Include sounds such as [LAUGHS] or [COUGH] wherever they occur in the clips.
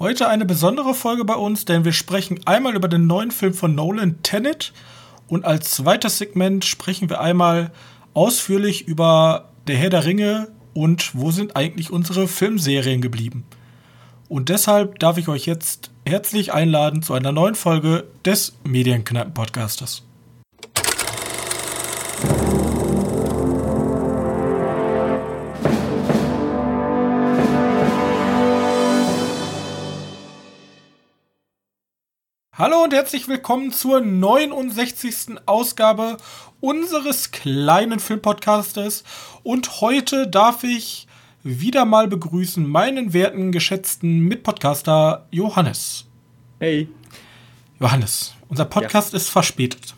Heute eine besondere Folge bei uns, denn wir sprechen einmal über den neuen Film von Nolan, Tenet. Und als zweites Segment sprechen wir einmal ausführlich über Der Herr der Ringe und wo sind eigentlich unsere Filmserien geblieben. Und deshalb darf ich euch jetzt herzlich einladen zu einer neuen Folge des Medienkneipen-Podcasters. Hallo und herzlich willkommen zur 69. Ausgabe unseres kleinen Filmpodcastes. Und heute darf ich wieder mal begrüßen meinen werten, geschätzten Mitpodcaster Johannes. Hey. Johannes, unser Podcast ja. ist verspätet.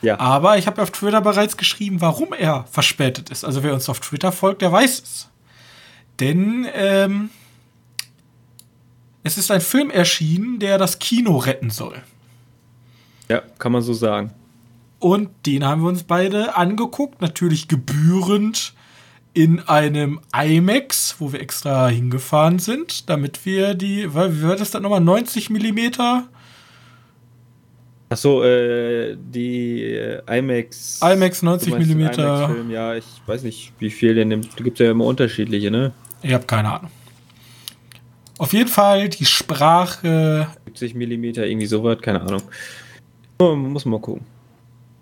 Ja. Aber ich habe auf Twitter bereits geschrieben, warum er verspätet ist. Also wer uns auf Twitter folgt, der weiß es. Denn ähm, es ist ein Film erschienen, der das Kino retten soll. Ja, kann man so sagen. Und den haben wir uns beide angeguckt, natürlich gebührend in einem IMAX, wo wir extra hingefahren sind, damit wir die, wie war das dann nochmal, 90 Millimeter? Achso, äh, die äh, IMAX. IMAX 90 Millimeter. IMAX ja, ich weiß nicht, wie viel der nimmt. Da gibt es ja immer unterschiedliche, ne? Ich habe keine Ahnung. Auf jeden Fall die Sprache. 70 mm, irgendwie sowas, keine Ahnung. Oh, muss mal gucken.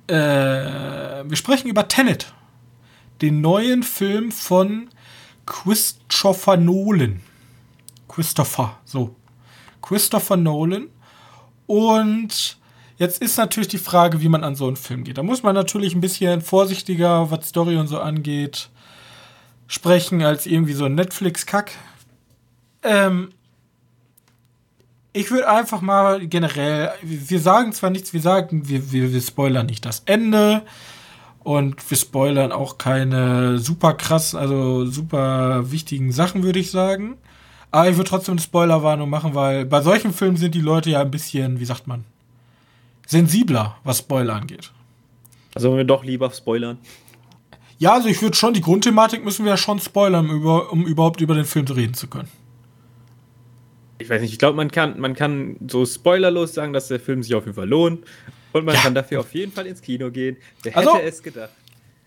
Äh, wir sprechen über Tenet. Den neuen Film von Christopher Nolan. Christopher, so. Christopher Nolan. Und jetzt ist natürlich die Frage, wie man an so einen Film geht. Da muss man natürlich ein bisschen vorsichtiger, was Story und so angeht, sprechen als irgendwie so ein Netflix-Kack. Ähm, ich würde einfach mal generell, wir sagen zwar nichts, wir sagen, wir, wir, wir spoilern nicht das Ende und wir spoilern auch keine super krass, also super wichtigen Sachen, würde ich sagen. Aber ich würde trotzdem eine Spoilerwarnung machen, weil bei solchen Filmen sind die Leute ja ein bisschen, wie sagt man, sensibler, was Spoiler angeht. Also wollen wir doch lieber spoilern. Ja, also ich würde schon, die Grundthematik müssen wir ja schon spoilern, um, um überhaupt über den Film reden zu können ich weiß nicht, ich glaube, man kann, man kann so spoilerlos sagen, dass der Film sich auf jeden Fall lohnt. Und man ja. kann dafür auf jeden Fall ins Kino gehen. Wer also, hätte es gedacht?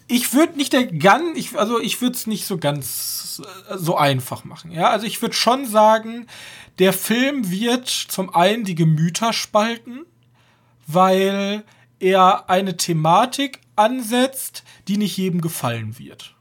Ich würde nicht der ganz, ich, also ich würde es nicht so ganz äh, so einfach machen. Ja, also ich würde schon sagen, der Film wird zum einen die Gemüter spalten, weil er eine Thematik ansetzt, die nicht jedem gefallen wird.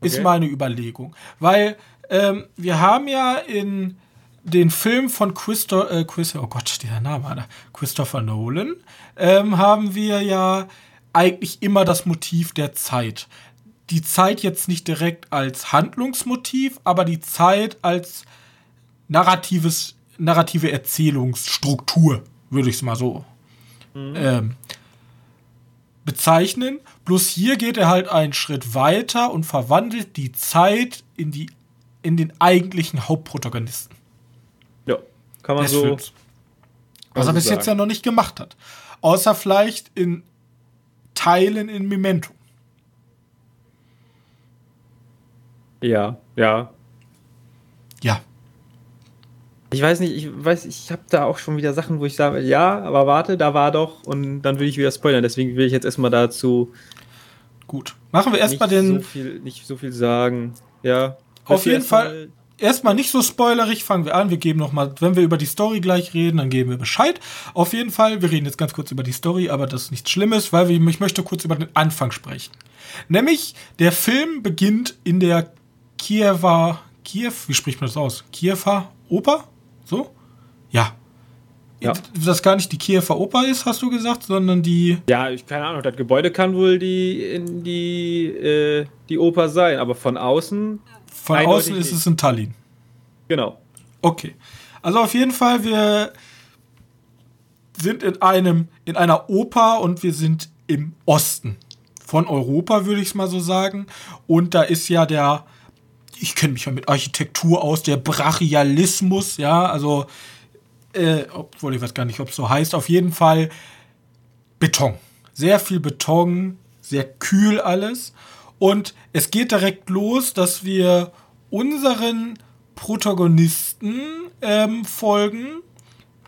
Okay. Ist meine Überlegung. Weil ähm, wir haben ja in den Film von Christo äh, Chris, oh Gott, der Name, Alter. Christopher Nolan, ähm, haben wir ja eigentlich immer das Motiv der Zeit. Die Zeit jetzt nicht direkt als Handlungsmotiv, aber die Zeit als narratives, narrative Erzählungsstruktur, würde ich es mal so mhm. ähm, bezeichnen. Bloß hier geht er halt einen Schritt weiter und verwandelt die Zeit in, die, in den eigentlichen Hauptprotagonisten. Kann man so. Films. Was er bis sagen. jetzt ja noch nicht gemacht hat. Außer vielleicht in Teilen in Memento. Ja, ja. Ja. Ich weiß nicht, ich weiß, ich habe da auch schon wieder Sachen, wo ich sage, ja, aber warte, da war doch und dann will ich wieder spoilern. Deswegen will ich jetzt erstmal dazu. Gut. Machen wir erstmal den. So viel, nicht so viel sagen. Ja. Auf jeden Fall erstmal nicht so spoilerig, fangen wir an. Wir geben nochmal, wenn wir über die Story gleich reden, dann geben wir Bescheid. Auf jeden Fall, wir reden jetzt ganz kurz über die Story, aber das ist nichts Schlimmes, weil wir, ich möchte kurz über den Anfang sprechen. Nämlich, der Film beginnt in der Kiewer, Kiew, wie spricht man das aus? Kiewer Oper? So? Ja. Ja. Das gar nicht die Kiewer Oper ist, hast du gesagt, sondern die. Ja, ich keine Ahnung. Das Gebäude kann wohl die in die äh, die Oper sein, aber von außen von außen ist es in Tallinn. Genau. Okay. Also auf jeden Fall, wir sind in einem, in einer Oper und wir sind im Osten von Europa, würde ich es mal so sagen. Und da ist ja der, ich kenne mich ja mit Architektur aus, der Brachialismus, ja, also, äh, obwohl ich weiß gar nicht, ob es so heißt, auf jeden Fall Beton. Sehr viel Beton, sehr kühl alles. Und es geht direkt los, dass wir unseren Protagonisten ähm, folgen,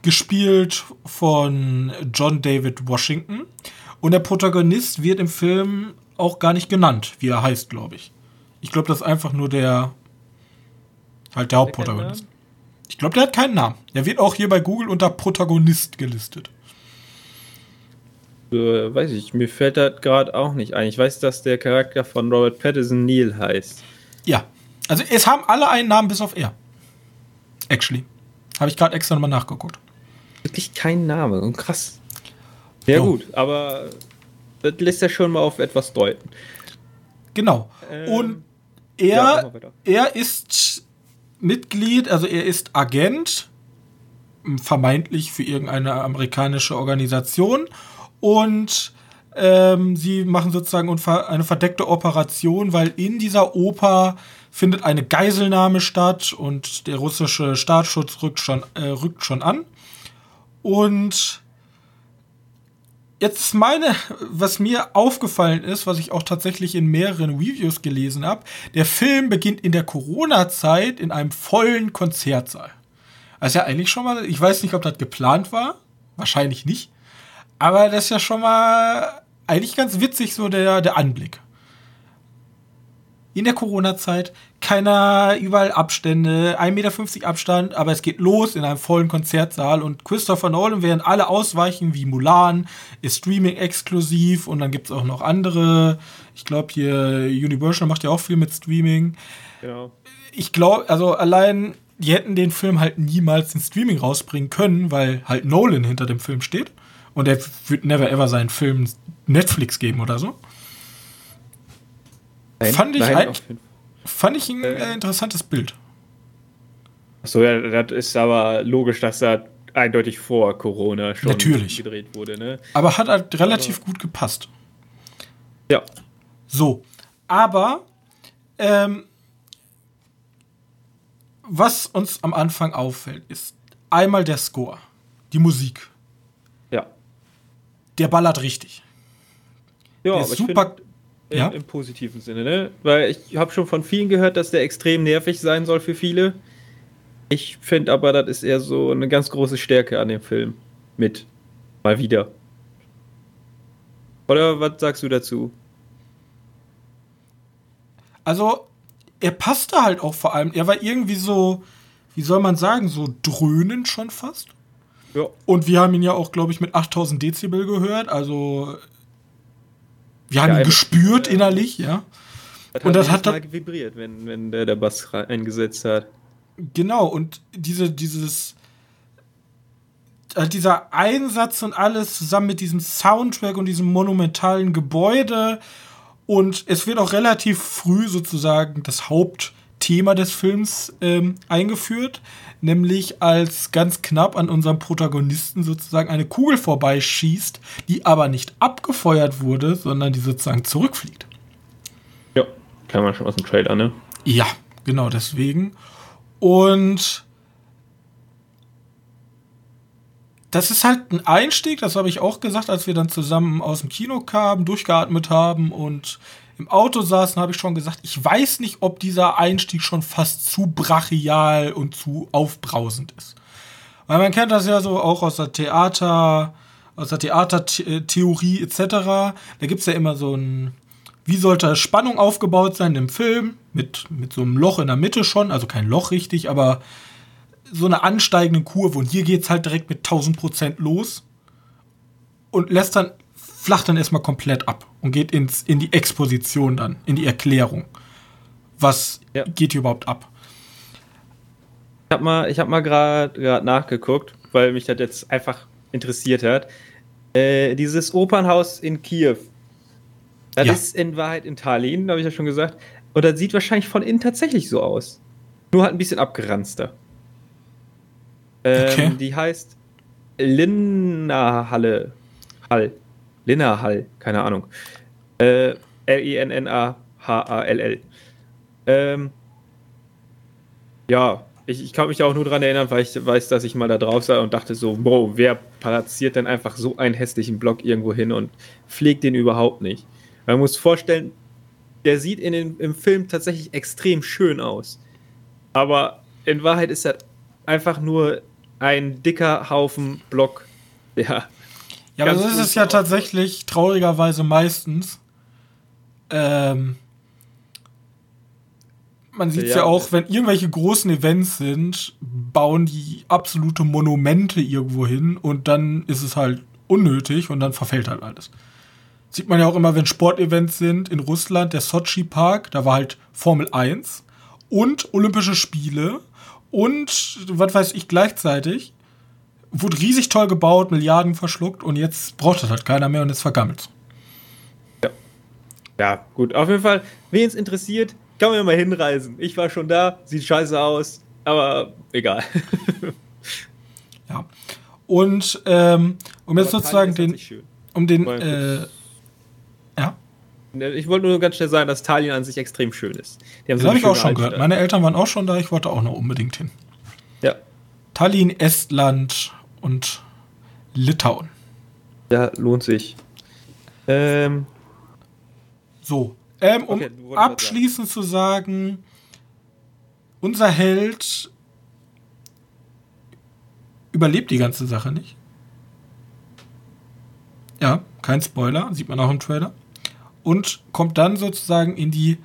gespielt von John David Washington. Und der Protagonist wird im Film auch gar nicht genannt, wie er heißt, glaube ich. Ich glaube, das ist einfach nur der halt der Hauptprotagonist. Ich glaube, der hat keinen Namen. Der wird auch hier bei Google unter Protagonist gelistet. Äh, weiß ich, mir fällt das gerade auch nicht ein. Ich weiß, dass der Charakter von Robert Pattinson Neil heißt. Ja. Also es haben alle einen Namen bis auf er. Actually. Habe ich gerade extra nochmal nachgeguckt. Wirklich kein Name. Und krass. Ja, jo. gut, aber das lässt ja schon mal auf etwas deuten. Genau. Ähm, Und er, ja, er ist Mitglied, also er ist Agent, vermeintlich für irgendeine amerikanische Organisation. Und ähm, sie machen sozusagen eine verdeckte Operation, weil in dieser Oper findet eine Geiselnahme statt und der russische Staatsschutz rückt schon, äh, rückt schon an. Und jetzt meine, was mir aufgefallen ist, was ich auch tatsächlich in mehreren Reviews gelesen habe, der Film beginnt in der Corona-Zeit in einem vollen Konzertsaal. Also ja eigentlich schon mal, ich weiß nicht, ob das geplant war, wahrscheinlich nicht, aber das ist ja schon mal eigentlich ganz witzig so der, der Anblick in der Corona-Zeit. Keiner, überall Abstände, 1,50 Meter Abstand, aber es geht los in einem vollen Konzertsaal und Christopher Nolan, während alle ausweichen, wie Mulan, ist Streaming exklusiv und dann gibt es auch noch andere. Ich glaube, hier Universal macht ja auch viel mit Streaming. Genau. Ich glaube, also allein, die hätten den Film halt niemals in Streaming rausbringen können, weil halt Nolan hinter dem Film steht. Und er wird never ever seinen Film Netflix geben oder so. Nein, fand, ich nein, ein, fand ich ein äh, interessantes Bild. Achso, ja, das ist aber logisch, dass er eindeutig vor Corona schon Natürlich. gedreht wurde. Ne? Aber hat halt relativ aber gut gepasst. Ja. So, aber ähm, was uns am Anfang auffällt, ist einmal der Score, die Musik. Der ballert richtig. Ja, der ist super, ja? Im, positiven Sinne, ne? Weil ich habe schon von vielen gehört, dass der extrem nervig sein soll für viele. Ich finde aber, das ist eher so eine ganz große Stärke an dem Film. Mit. Mal wieder. Oder was sagst du dazu? Also, er passte halt auch vor allem. Er war irgendwie so, wie soll man sagen, so dröhnend schon fast. Ja. Und wir haben ihn ja auch, glaube ich, mit 8000 Dezibel gehört. Also wir haben ja, ihn gespürt äh, innerlich, ja. Das und das hat dann vibriert, wenn, wenn der, der Bass eingesetzt hat. Genau, und diese, dieses äh, dieser Einsatz und alles zusammen mit diesem Soundtrack und diesem monumentalen Gebäude und es wird auch relativ früh sozusagen das Hauptthema des Films ähm, eingeführt, nämlich als ganz knapp an unserem Protagonisten sozusagen eine Kugel vorbeischießt, die aber nicht abgefeuert wurde, sondern die sozusagen zurückfliegt. Ja, kann man schon aus dem Trailer, ne? Ja, genau deswegen. Und das ist halt ein Einstieg, das habe ich auch gesagt, als wir dann zusammen aus dem Kino kamen, durchgeatmet haben und im Auto saßen, habe ich schon gesagt, ich weiß nicht, ob dieser Einstieg schon fast zu brachial und zu aufbrausend ist. Weil man kennt das ja so auch aus der Theater, aus der Theatertheorie etc. Da gibt es ja immer so ein, wie sollte Spannung aufgebaut sein im Film, mit, mit so einem Loch in der Mitte schon, also kein Loch richtig, aber so eine ansteigende Kurve. Und hier geht es halt direkt mit 1000% los und lässt dann flacht dann erstmal komplett ab und geht ins, in die Exposition dann, in die Erklärung. Was ja. geht hier überhaupt ab? Ich habe mal, hab mal gerade nachgeguckt, weil mich das jetzt einfach interessiert hat. Äh, dieses Opernhaus in Kiew, das ja. ist in Wahrheit in Tallinn, habe ich ja schon gesagt. Und das sieht wahrscheinlich von innen tatsächlich so aus. Nur halt ein bisschen abgeranzter. Ähm, okay. Die heißt Linna-Halle. Hall. Linnahall, keine Ahnung. Äh, L-I-N-N-A-H-A-L-L. Ähm, ja, ich, ich kann mich auch nur daran erinnern, weil ich weiß, dass ich mal da drauf sah und dachte so, wow, wer platziert denn einfach so einen hässlichen Block irgendwo hin und pflegt den überhaupt nicht? Man muss vorstellen, der sieht in den, im Film tatsächlich extrem schön aus. Aber in Wahrheit ist das einfach nur ein dicker Haufen Block. Ja. Ja, aber das ist es ja tatsächlich traurigerweise meistens. Ähm, man sieht ja, ja auch, wenn irgendwelche großen Events sind, bauen die absolute Monumente irgendwo hin und dann ist es halt unnötig und dann verfällt halt alles. Sieht man ja auch immer, wenn Sportevents sind in Russland, der Sochi Park, da war halt Formel 1 und Olympische Spiele und was weiß ich gleichzeitig. Wurde riesig toll gebaut, Milliarden verschluckt und jetzt braucht das halt keiner mehr und ist vergammelt. Ja. Ja, gut. Auf jeden Fall, wen es interessiert, kann man ja mal hinreisen. Ich war schon da, sieht scheiße aus, aber egal. [LAUGHS] ja. Und ähm, um jetzt sozusagen den, um den, äh, ja. Ich wollte nur ganz schnell sagen, dass Tallinn an sich extrem schön ist. das so habe ich auch schon gehört. Meine Eltern waren auch schon da, ich wollte auch noch unbedingt hin. Ja. Tallinn, Estland und Litauen. Ja, lohnt sich. Ähm. So, ähm, um okay, abschließend zu sagen, unser Held überlebt die ganze Sache nicht. Ja, kein Spoiler, sieht man auch im Trailer. Und kommt dann sozusagen in die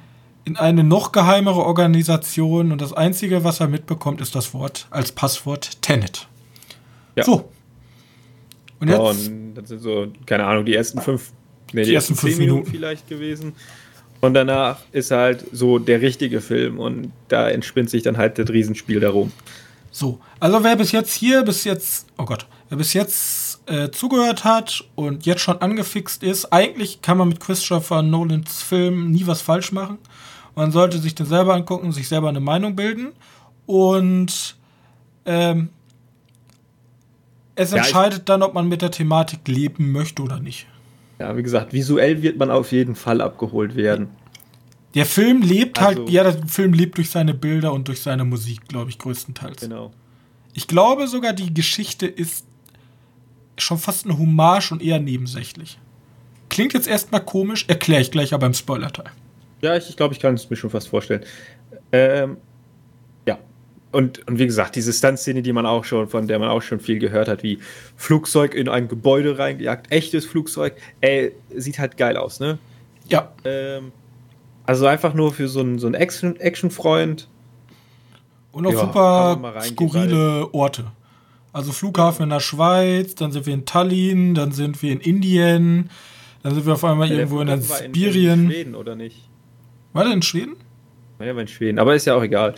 in eine noch geheimere Organisation und das einzige, was er mitbekommt, ist das Wort als Passwort Tenet. Ja. So. Und jetzt. Und das sind so, keine Ahnung, die ersten fünf, nee, die, die ersten fünf Minuten. Minuten vielleicht gewesen. Und danach ist halt so der richtige Film und da entspinnt sich dann halt das Riesenspiel darum. So, also wer bis jetzt hier, bis jetzt, oh Gott, wer bis jetzt äh, zugehört hat und jetzt schon angefixt ist, eigentlich kann man mit Christopher Nolans Film nie was falsch machen. Man sollte sich den selber angucken, sich selber eine Meinung bilden und ähm, es ja, entscheidet dann, ob man mit der Thematik leben möchte oder nicht. Ja, wie gesagt, visuell wird man auf jeden Fall abgeholt werden. Der Film lebt halt, also, halt, ja, der Film lebt durch seine Bilder und durch seine Musik, glaube ich, größtenteils. Genau. Ich glaube sogar, die Geschichte ist schon fast eine Hommage und eher nebensächlich. Klingt jetzt erstmal komisch, erkläre ich gleich aber im Spoiler-Teil. Ja, ich, ich glaube, ich kann es mir schon fast vorstellen. Ähm, und, und wie gesagt, diese Stunt-Szene, die man auch schon, von der man auch schon viel gehört hat, wie Flugzeug in ein Gebäude reingejagt, echtes Flugzeug, ey, sieht halt geil aus, ne? Ja. Ähm, also einfach nur für so einen, so einen Action-Freund. Und auch ja, super skurrile Orte. Also Flughafen in der Schweiz, dann sind wir in Tallinn, dann sind wir in Indien, dann sind wir auf einmal ja, irgendwo in der Sibirien. In, Schweden, oder nicht? War der in Schweden? Naja, in Schweden, aber ist ja auch egal.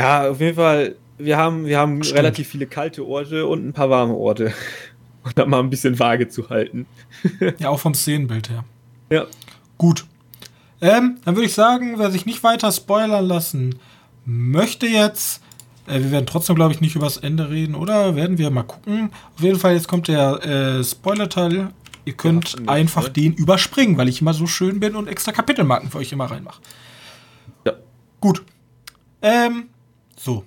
Ja, auf jeden Fall, wir haben, wir haben relativ viele kalte Orte und ein paar warme Orte. Und [LAUGHS] da mal ein bisschen vage zu halten. ja, auch vom Szenenbild her. Ja. Gut. Ähm, dann würde ich sagen, wer sich nicht weiter spoilern lassen möchte jetzt, äh, wir werden trotzdem, glaube ich, nicht übers Ende reden, oder? Werden wir mal gucken. Auf jeden Fall, jetzt kommt der äh, Spoiler-Teil. Ihr könnt ja, einfach ne? den überspringen, weil ich immer so schön bin und extra Kapitelmarken für euch immer reinmache. Ja. Gut. Ähm, so.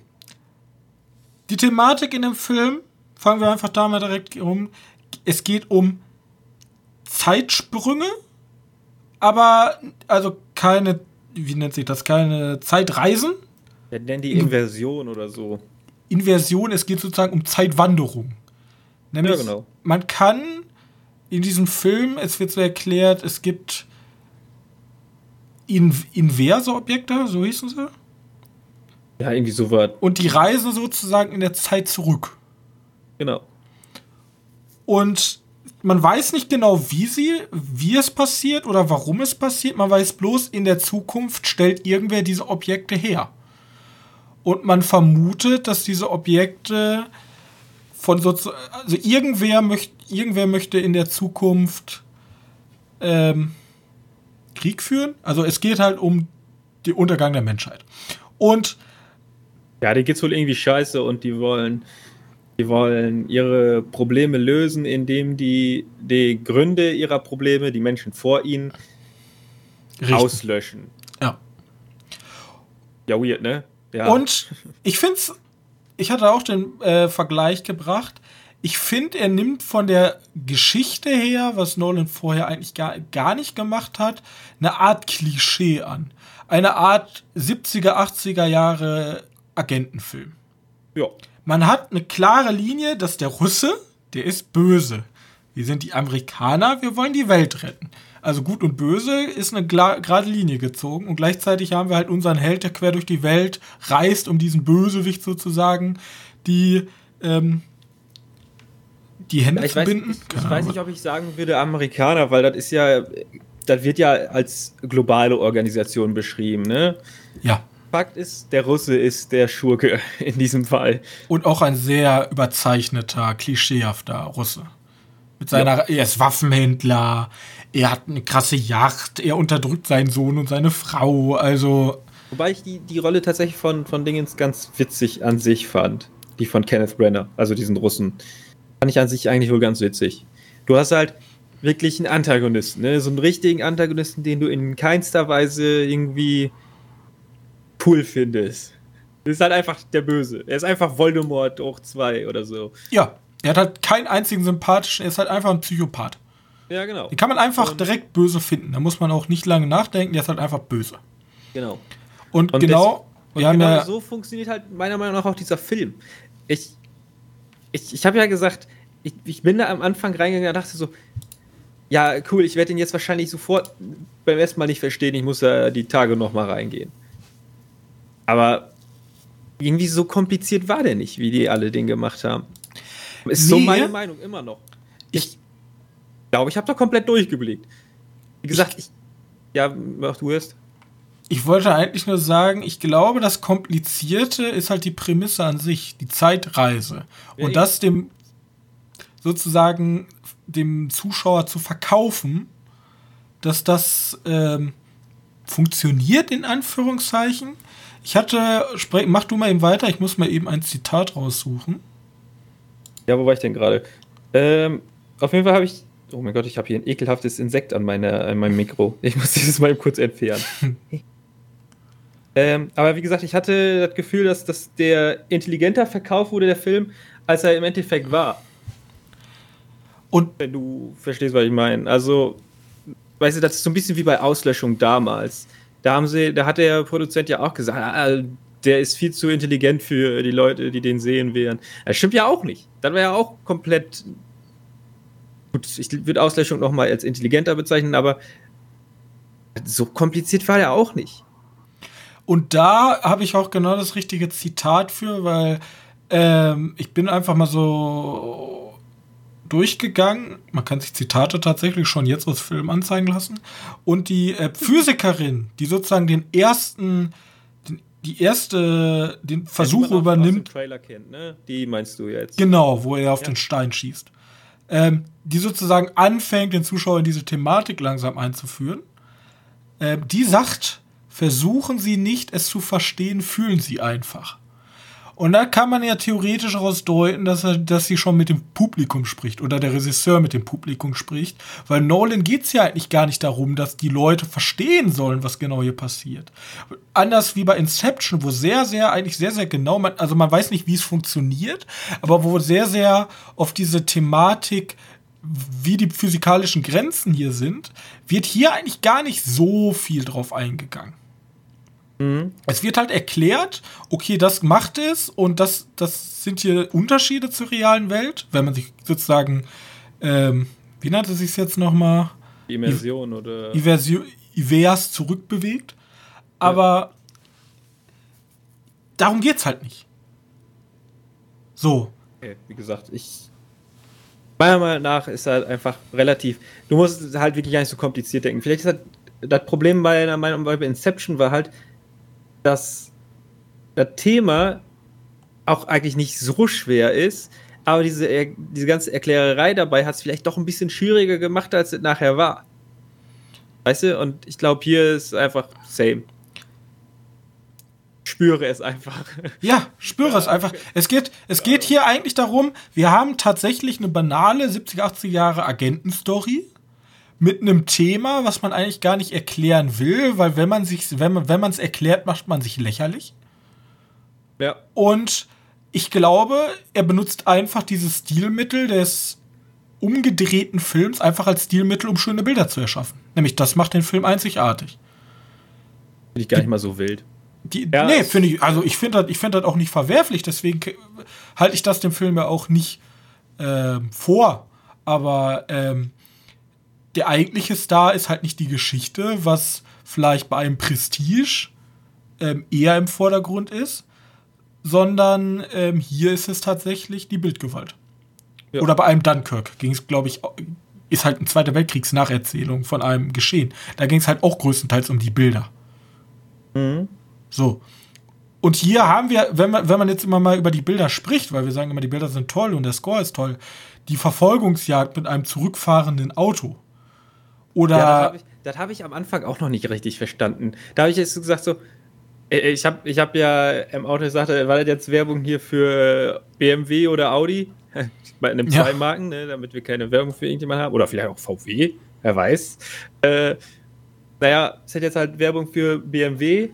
Die Thematik in dem Film, fangen wir einfach da mal direkt um. Es geht um Zeitsprünge, aber also keine, wie nennt sich das, keine Zeitreisen. Ja, nennen die Inversion oder so. Inversion, es geht sozusagen um Zeitwanderung. Nämlich, ja, genau. man kann in diesem Film, es wird so erklärt, es gibt in, inverse Objekte, so hießen sie. Ja, irgendwie so was. Und die reisen sozusagen in der Zeit zurück. Genau. Und man weiß nicht genau, wie sie, wie es passiert oder warum es passiert. Man weiß bloß, in der Zukunft stellt irgendwer diese Objekte her. Und man vermutet, dass diese Objekte von so, also irgendwer möchte, irgendwer möchte in der Zukunft ähm, Krieg führen. Also es geht halt um den Untergang der Menschheit. Und ja, die geht's wohl irgendwie scheiße und die wollen, die wollen ihre Probleme lösen, indem die die Gründe ihrer Probleme, die Menschen vor ihnen, Richtig. auslöschen. Ja. Ja, weird, ne? Ja. Und ich finde es, ich hatte auch den äh, Vergleich gebracht, Ich finde, er nimmt von der Geschichte her, was Nolan vorher eigentlich gar, gar nicht gemacht hat, eine Art Klischee an. Eine Art 70er, 80er Jahre Agentenfilm. Ja. Man hat eine klare Linie, dass der Russe, der ist böse. Wir sind die Amerikaner, wir wollen die Welt retten. Also gut und böse ist eine gerade Linie gezogen und gleichzeitig haben wir halt unseren Held, der quer durch die Welt reist, um diesen Bösewicht sozusagen die ähm, die Hände ich zu weiß, binden. Ich, ich weiß nicht, ob ich sagen würde Amerikaner, weil das ist ja, das wird ja als globale Organisation beschrieben, ne? Ja. Fakt ist, der Russe ist der Schurke [LAUGHS] in diesem Fall. Und auch ein sehr überzeichneter, klischeehafter Russe. Mit seiner, ja. er ist Waffenhändler, er hat eine krasse Yacht, er unterdrückt seinen Sohn und seine Frau, also. Wobei ich die, die Rolle tatsächlich von, von Dingens ganz witzig an sich fand. Die von Kenneth Brenner, also diesen Russen. Fand ich an sich eigentlich wohl ganz witzig. Du hast halt wirklich einen Antagonisten, ne? so einen richtigen Antagonisten, den du in keinster Weise irgendwie cool findest. Das ist halt einfach der Böse. Er ist einfach Voldemort hoch 2 oder so. Ja, er hat halt keinen einzigen sympathischen, er ist halt einfach ein Psychopath. Ja, genau. Den kann man einfach und direkt böse finden. Da muss man auch nicht lange nachdenken, der ist halt einfach böse. Genau. Und, und genau, das, und genau ja so funktioniert halt meiner Meinung nach auch dieser Film. Ich, ich, ich habe ja gesagt, ich, ich bin da am Anfang reingegangen und dachte so, ja, cool, ich werde den jetzt wahrscheinlich sofort beim ersten Mal nicht verstehen, ich muss ja die Tage nochmal reingehen. Aber irgendwie so kompliziert war der nicht, wie die alle den gemacht haben. Ist nee. so meine Meinung immer noch. Ich glaube, ich habe da komplett durchgeblickt. Wie gesagt, ich, ja, mach du erst. Ich wollte eigentlich nur sagen, ich glaube, das Komplizierte ist halt die Prämisse an sich, die Zeitreise. Ja, und das dem sozusagen dem Zuschauer zu verkaufen, dass das ähm, funktioniert, in Anführungszeichen. Ich hatte, mach du mal eben weiter, ich muss mal eben ein Zitat raussuchen. Ja, wo war ich denn gerade? Ähm, auf jeden Fall habe ich, oh mein Gott, ich habe hier ein ekelhaftes Insekt an, meiner, an meinem Mikro. [LAUGHS] Ich muss dieses mal eben kurz entfernen. [LAUGHS] ähm, aber wie gesagt, ich hatte das Gefühl, dass, dass der intelligenter verkauft wurde, der Film, als er im Endeffekt war. Und wenn du verstehst, was ich meine. Also, weißt du, das ist so ein bisschen wie bei Auslöschung damals. Da haben sie, da hat der Produzent ja auch gesagt, ah, der ist viel zu intelligent für die Leute, die den sehen werden. Das stimmt ja auch nicht. Das wäre ja auch komplett. Gut, ich würde Auslöschung nochmal als intelligenter bezeichnen, aber so kompliziert war der auch nicht. Und da habe ich auch genau das richtige Zitat für, weil ähm, ich bin einfach mal so durchgegangen. Man kann sich Zitate tatsächlich schon jetzt aus Filmen anzeigen lassen. Und die äh, Physikerin, die sozusagen den ersten, den, die erste, den Versuch ja, übernimmt. Trailer kennt, ne? Die meinst du jetzt? Genau, wo er auf ja. den Stein schießt. Ähm, die sozusagen anfängt, den Zuschauer in diese Thematik langsam einzuführen. Ähm, die sagt, versuchen Sie nicht, es zu verstehen, fühlen Sie einfach. Und da kann man ja theoretisch daraus deuten, dass, er, dass sie schon mit dem Publikum spricht oder der Regisseur mit dem Publikum spricht. Weil Nolan geht es ja eigentlich gar nicht darum, dass die Leute verstehen sollen, was genau hier passiert. Anders wie bei Inception, wo sehr, sehr, eigentlich sehr, sehr genau, man, also man weiß nicht, wie es funktioniert, aber wo sehr, sehr auf diese Thematik wie die physikalischen Grenzen hier sind, wird hier eigentlich gar nicht so viel drauf eingegangen. Mhm. Es wird halt erklärt, okay, das macht es und das, das sind hier Unterschiede zur realen Welt, wenn man sich sozusagen, ähm, wie nannte es sich jetzt nochmal? Immersion I oder. Iversion, Ivers zurückbewegt. Aber ja. darum geht's halt nicht. So. Okay, wie gesagt, ich. Meiner Meinung nach ist halt einfach relativ. Du musst halt wirklich gar nicht so kompliziert denken. Vielleicht ist halt das Problem bei einer Meinung bei Inception war halt, dass das Thema auch eigentlich nicht so schwer ist, aber diese, diese ganze Erklärerei dabei hat es vielleicht doch ein bisschen schwieriger gemacht, als es nachher war. Weißt du? Und ich glaube, hier ist einfach same. Spüre es einfach. [LAUGHS] Ja, spüre es einfach. Es geht, es geht hier eigentlich darum, wir haben tatsächlich eine banale 70, 80 Jahre Agentenstory mit einem Thema, was man eigentlich gar nicht erklären will, weil wenn man sich, wenn man, wenn man es erklärt, macht man sich lächerlich. Ja. Und ich glaube, er benutzt einfach dieses Stilmittel des umgedrehten Films einfach als Stilmittel, um schöne Bilder zu erschaffen. Nämlich das macht den Film einzigartig. Finde ich gar nicht mal so wild. Die, ja, nee, finde ich, also ich finde das, ich find das auch nicht verwerflich, deswegen halte ich das dem Film ja auch nicht äh, vor. Aber ähm, der eigentliche Star ist halt nicht die Geschichte, was vielleicht bei einem Prestige ähm, eher im Vordergrund ist, sondern ähm, hier ist es tatsächlich die Bildgewalt. Ja. Oder bei einem Dunkirk ging es, glaube ich, ist halt ein Zweiter Weltkriegsnacherzählung von einem Geschehen. Da ging es halt auch größtenteils um die Bilder. Mhm. So. Und hier haben wir, wenn man, wenn man jetzt immer mal über die Bilder spricht, weil wir sagen immer, die Bilder sind toll und der Score ist toll, die Verfolgungsjagd mit einem zurückfahrenden Auto. Oder. Ja, das habe ich, hab ich am Anfang auch noch nicht richtig verstanden. Da habe ich jetzt gesagt, so, äh, ich habe ich hab ja im Auto gesagt, war das jetzt Werbung hier für BMW oder Audi? [LAUGHS] Bei einem ja. zwei Marken, ne, damit wir keine Werbung für irgendjemanden haben. Oder vielleicht auch VW, wer weiß. Äh, naja, es hat jetzt halt Werbung für BMW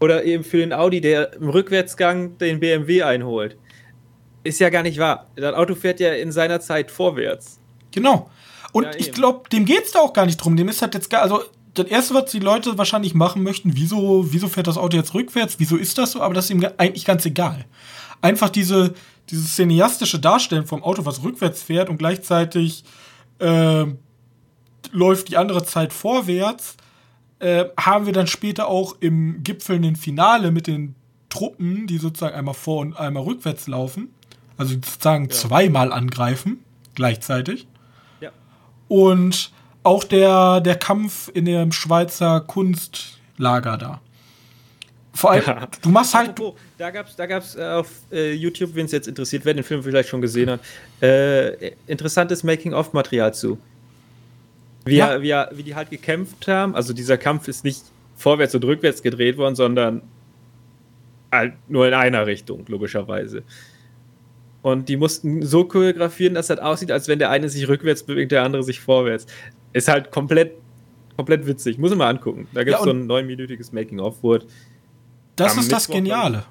oder eben für den Audi, der im Rückwärtsgang den BMW einholt. Ist ja gar nicht wahr. Das Auto fährt ja in seiner Zeit vorwärts. Genau. Und ja, ich glaube, dem geht es da auch gar nicht drum. Dem ist halt jetzt gar, also das erste, was die Leute wahrscheinlich machen möchten, wieso, wieso fährt das Auto jetzt rückwärts? Wieso ist das so? Aber das ist ihm eigentlich ganz egal. Einfach diese, dieses cineastische Darstellen vom Auto, was rückwärts fährt und gleichzeitig äh, läuft die andere Zeit vorwärts, äh, haben wir dann später auch im gipfelnden Finale mit den Truppen, die sozusagen einmal vor und einmal rückwärts laufen. Also sozusagen ja. zweimal angreifen gleichzeitig. Und auch der, der Kampf in dem Schweizer Kunstlager da. Vor allem, ja. du machst halt. Apropos, da gab es da gab's, äh, auf äh, YouTube, wenn es jetzt interessiert, wer den Film vielleicht schon gesehen hat, äh, interessantes Making-of-Material zu. Wie, ja. wie, wie die halt gekämpft haben. Also, dieser Kampf ist nicht vorwärts und rückwärts gedreht worden, sondern halt nur in einer Richtung, logischerweise. Und die mussten so choreografieren, dass das aussieht, als wenn der eine sich rückwärts bewegt, der andere sich vorwärts. Ist halt komplett, komplett witzig. Muss man mal angucken. Da gibt es ja, so ein neunminütiges Making-of, wo Das ist das Geniale.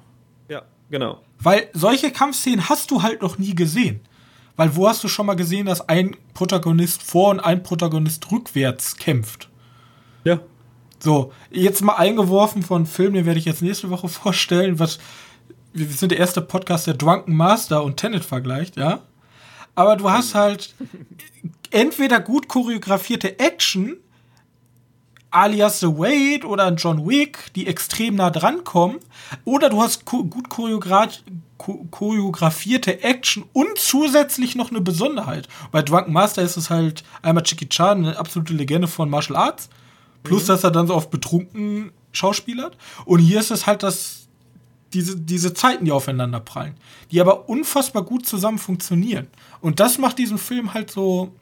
Ja, genau. Weil solche Kampfszenen hast du halt noch nie gesehen. Weil wo hast du schon mal gesehen, dass ein Protagonist vor und ein Protagonist rückwärts kämpft? Ja. So, jetzt mal eingeworfen von Film, den werde ich jetzt nächste Woche [LAUGHS] vorstellen, was wir sind der erste Podcast, der Drunken Master und Tenet vergleicht, ja. Aber du hast halt entweder gut choreografierte Action, alias The Wade oder ein John Wick, die extrem nah dran kommen, oder du hast gut choreografierte Action und zusätzlich noch eine Besonderheit. Bei Drunken Master ist es halt einmal Chicky Chan, eine absolute Legende von Martial Arts, plus mhm. dass er dann so oft betrunken schauspielert. Und hier ist es halt das diese, diese Zeiten, die aufeinander prallen, die aber unfassbar gut zusammen funktionieren. Und das macht diesen Film halt so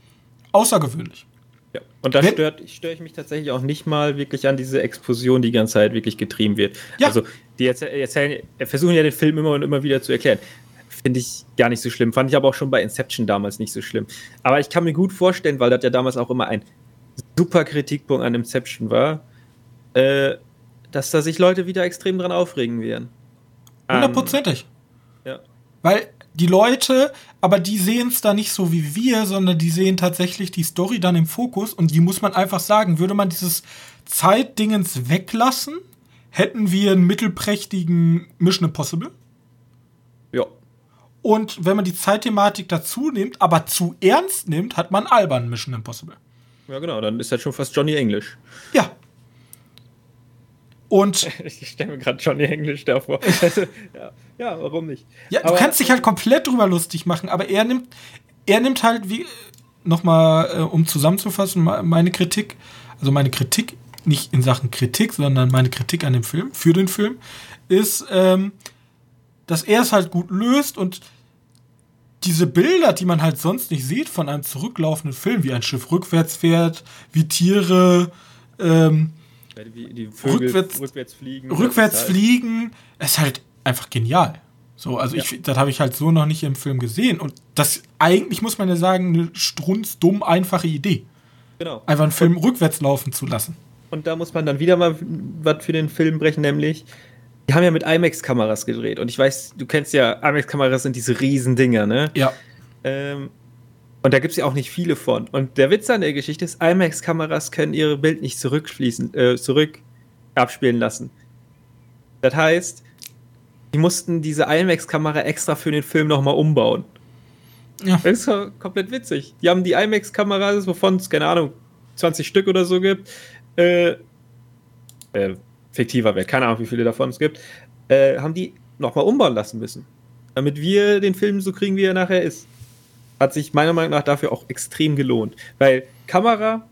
außergewöhnlich. Ja, und da stört, störe ich mich tatsächlich auch nicht mal wirklich an diese Explosion, die die ganze Zeit wirklich getrieben wird. Ja. Also, die erzählen, versuchen ja den Film immer und immer wieder zu erklären. Finde ich gar nicht so schlimm. Fand ich aber auch schon bei Inception damals nicht so schlimm. Aber ich kann mir gut vorstellen, weil das ja damals auch immer ein super Kritikpunkt an Inception war, äh, dass da sich Leute wieder extrem dran aufregen werden. Hundertprozentig. Ähm, ja. Weil die Leute, aber die sehen es da nicht so wie wir, sondern die sehen tatsächlich die Story dann im Fokus und die muss man einfach sagen, würde man dieses Zeitdingens weglassen, hätten wir einen mittelprächtigen Mission Impossible. Ja. Und wenn man die Zeitthematik dazu nimmt, aber zu ernst nimmt, hat man albern Mission Impossible. Ja, genau, dann ist das schon fast Johnny English. Ja, und [LAUGHS] ich stelle mir gerade Johnny English davor. [LAUGHS] ja, ja, warum nicht? Ja, aber, du kannst dich halt komplett drüber lustig machen, aber er nimmt, er nimmt halt wie nochmal, äh, um zusammenzufassen, meine Kritik, also meine Kritik nicht in Sachen Kritik, sondern meine Kritik an dem Film, für den Film, ist, ähm, dass er es halt gut löst und diese Bilder, die man halt sonst nicht sieht von einem zurücklaufenden Film, wie ein Schiff rückwärts fährt, wie Tiere ähm, die, Vögel rückwärts, rückwärts fliegen. Rückwärts ist halt fliegen ist halt einfach genial. So, also ja. ich, das habe ich halt so noch nicht im Film gesehen. Und das eigentlich muss man ja sagen, eine strunzdumm einfache Idee. Genau. Einfach einen Film und, rückwärts laufen zu lassen. Und da muss man dann wieder mal was für den Film brechen, nämlich die haben ja mit IMAX-Kameras gedreht. Und ich weiß, du kennst ja, IMAX-Kameras sind diese riesen Dinger, ne? Ja. Ähm, und da gibt es ja auch nicht viele von. Und der Witz an der Geschichte ist, IMAX-Kameras können ihre Bild nicht zurückfließen, äh, zurück abspielen lassen. Das heißt, die mussten diese IMAX-Kamera extra für den Film nochmal umbauen. Ja. Das ist komplett witzig. Die haben die IMAX-Kamera, wovon es, keine Ahnung, 20 Stück oder so gibt. Äh, äh, fiktiver Wert, keine Ahnung, wie viele davon es gibt. Äh, haben die nochmal umbauen lassen müssen. Damit wir den Film so kriegen, wie er nachher ist. Hat sich meiner Meinung nach dafür auch extrem gelohnt. Weil Kamera,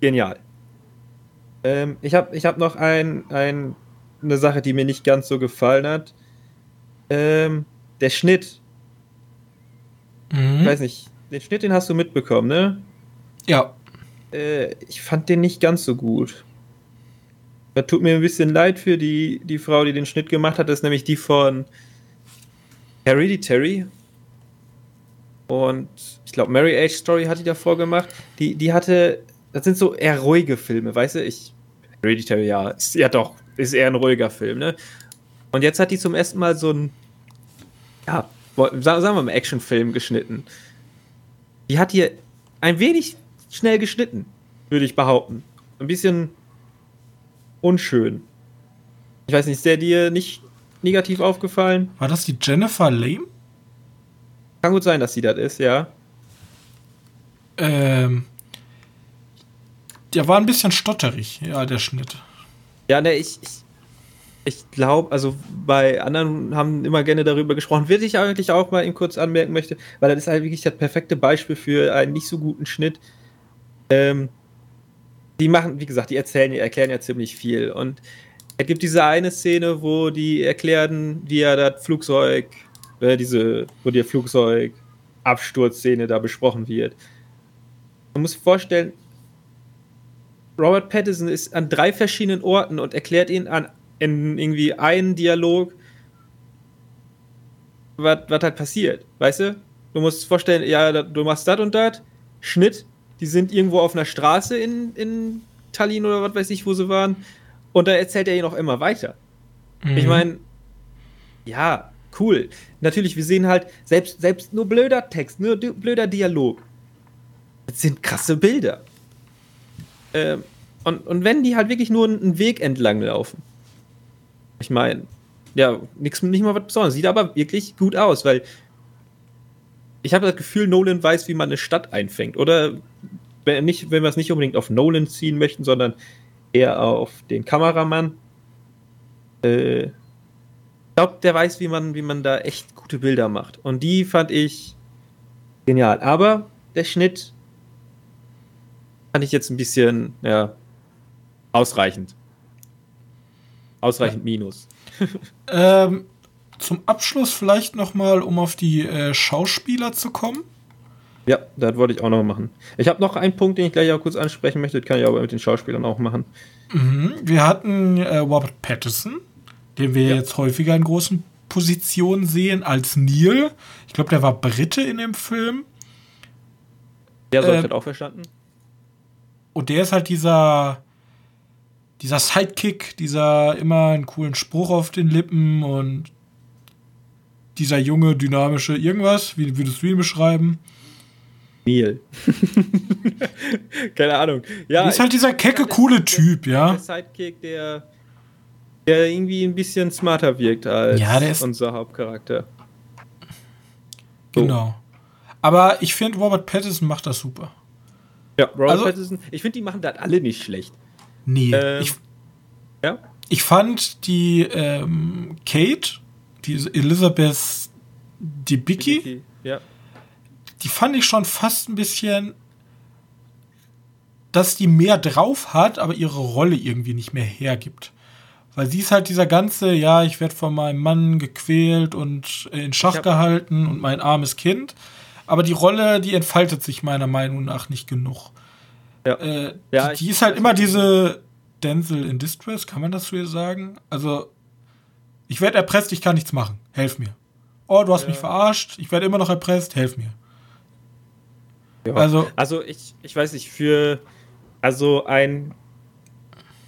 genial. Ähm, ich habe ich hab noch ein, ein, eine Sache, die mir nicht ganz so gefallen hat. Ähm, der Schnitt Mhm. Ich weiß nicht, den Schnitt, den hast du mitbekommen, ne? Ja. Äh, ich fand den nicht ganz so gut. Da tut mir ein bisschen leid für die, die Frau, die den Schnitt gemacht hat. Das ist nämlich die von Hereditary. Und ich glaube, Mary Age Story hat die davor gemacht. Die, die hatte, das sind so eher ruhige Filme, weißt du? Ich, Hereditary, ja, ist, ja doch, ist eher ein ruhiger Film, ne? Und jetzt hat die zum ersten Mal so ein, ja, sagen wir mal, Actionfilm geschnitten. Die hat hier ein wenig schnell geschnitten, würde ich behaupten. Ein bisschen unschön. Ich weiß nicht, ist der dir nicht negativ aufgefallen? War das die Jennifer Lame? Kann gut sein, dass sie das ist, ja. Ähm. Der war ein bisschen stotterig, ja, der Schnitt. Ja, ne, ich, ich ich glaube, also bei anderen haben immer gerne darüber gesprochen, würde ich eigentlich auch mal eben kurz anmerken möchte, weil das ist halt wirklich das perfekte Beispiel für einen nicht so guten Schnitt. Ähm, die machen, wie gesagt, die erzählen, die erklären ja ziemlich viel. Und es gibt diese eine Szene, wo die erklären, wie ja das Flugzeug, äh, diese, wo die Flugzeug-Absturzszene da besprochen wird. Man muss sich vorstellen, Robert Pattinson ist an drei verschiedenen Orten und erklärt ihn an in irgendwie einen Dialog, was halt passiert, weißt du? Du musst vorstellen, ja, du machst das und das, Schnitt, die sind irgendwo auf einer Straße in, in Tallinn oder was weiß ich, wo sie waren, und da erzählt er ihn auch immer weiter. Mhm. Ich meine, ja, cool. Natürlich, wir sehen halt, selbst, selbst nur blöder Text, nur blöder Dialog. Das sind krasse Bilder. Ähm, und, und wenn die halt wirklich nur einen Weg entlang laufen, ich meine, ja, nix, nicht mal was Besonderes. Sieht aber wirklich gut aus, weil ich habe das Gefühl, Nolan weiß, wie man eine Stadt einfängt. Oder wenn, nicht, wenn wir es nicht unbedingt auf Nolan ziehen möchten, sondern eher auf den Kameramann. Äh, glaube, der weiß, wie man, wie man da echt gute Bilder macht. Und die fand ich genial. Aber der Schnitt fand ich jetzt ein bisschen, ja, ausreichend. Ausreichend ja. Minus. [LAUGHS] ähm, zum Abschluss vielleicht noch mal, um auf die äh, Schauspieler zu kommen. Ja, das wollte ich auch noch machen. Ich habe noch einen Punkt, den ich gleich auch kurz ansprechen möchte, das kann ich aber mit den Schauspielern auch machen. Mhm. Wir hatten äh, Robert Pattinson, den wir ja. jetzt häufiger in großen Positionen sehen, als Neil. Ich glaube, der war Brite in dem Film. Der so äh, auch verstanden. Und der ist halt dieser dieser Sidekick, dieser immer einen coolen Spruch auf den Lippen und dieser junge, dynamische irgendwas, wie würdest du ihn beschreiben? Neil. [LAUGHS] Keine Ahnung. Ja, ist halt dieser kecke, coole Typ, ja. Der Sidekick, der, der irgendwie ein bisschen smarter wirkt als ja, unser Hauptcharakter. So. Genau. Aber ich finde, Robert Pattinson macht das super. Ja, Robert also, Pattinson, ich finde, die machen das alle nicht schlecht. Nee. Ähm, ich, ja? ich fand die ähm, Kate, die Elizabeth Debicki, ja. die fand ich schon fast ein bisschen, dass die mehr drauf hat, aber ihre Rolle irgendwie nicht mehr hergibt. Weil sie ist halt dieser ganze, ja, ich werde von meinem Mann gequält und in Schach gehalten und mein armes Kind. Aber die Rolle, die entfaltet sich meiner Meinung nach nicht genug. Ja. Äh, ja, die, die ist halt immer diese Denzel in Distress, kann man das zu ihr sagen? Also, ich werde erpresst, ich kann nichts machen. Helf mir. Oh, du hast ja. mich verarscht, ich werde immer noch erpresst, helf mir. Ja. Also, also ich, ich weiß nicht, für also ein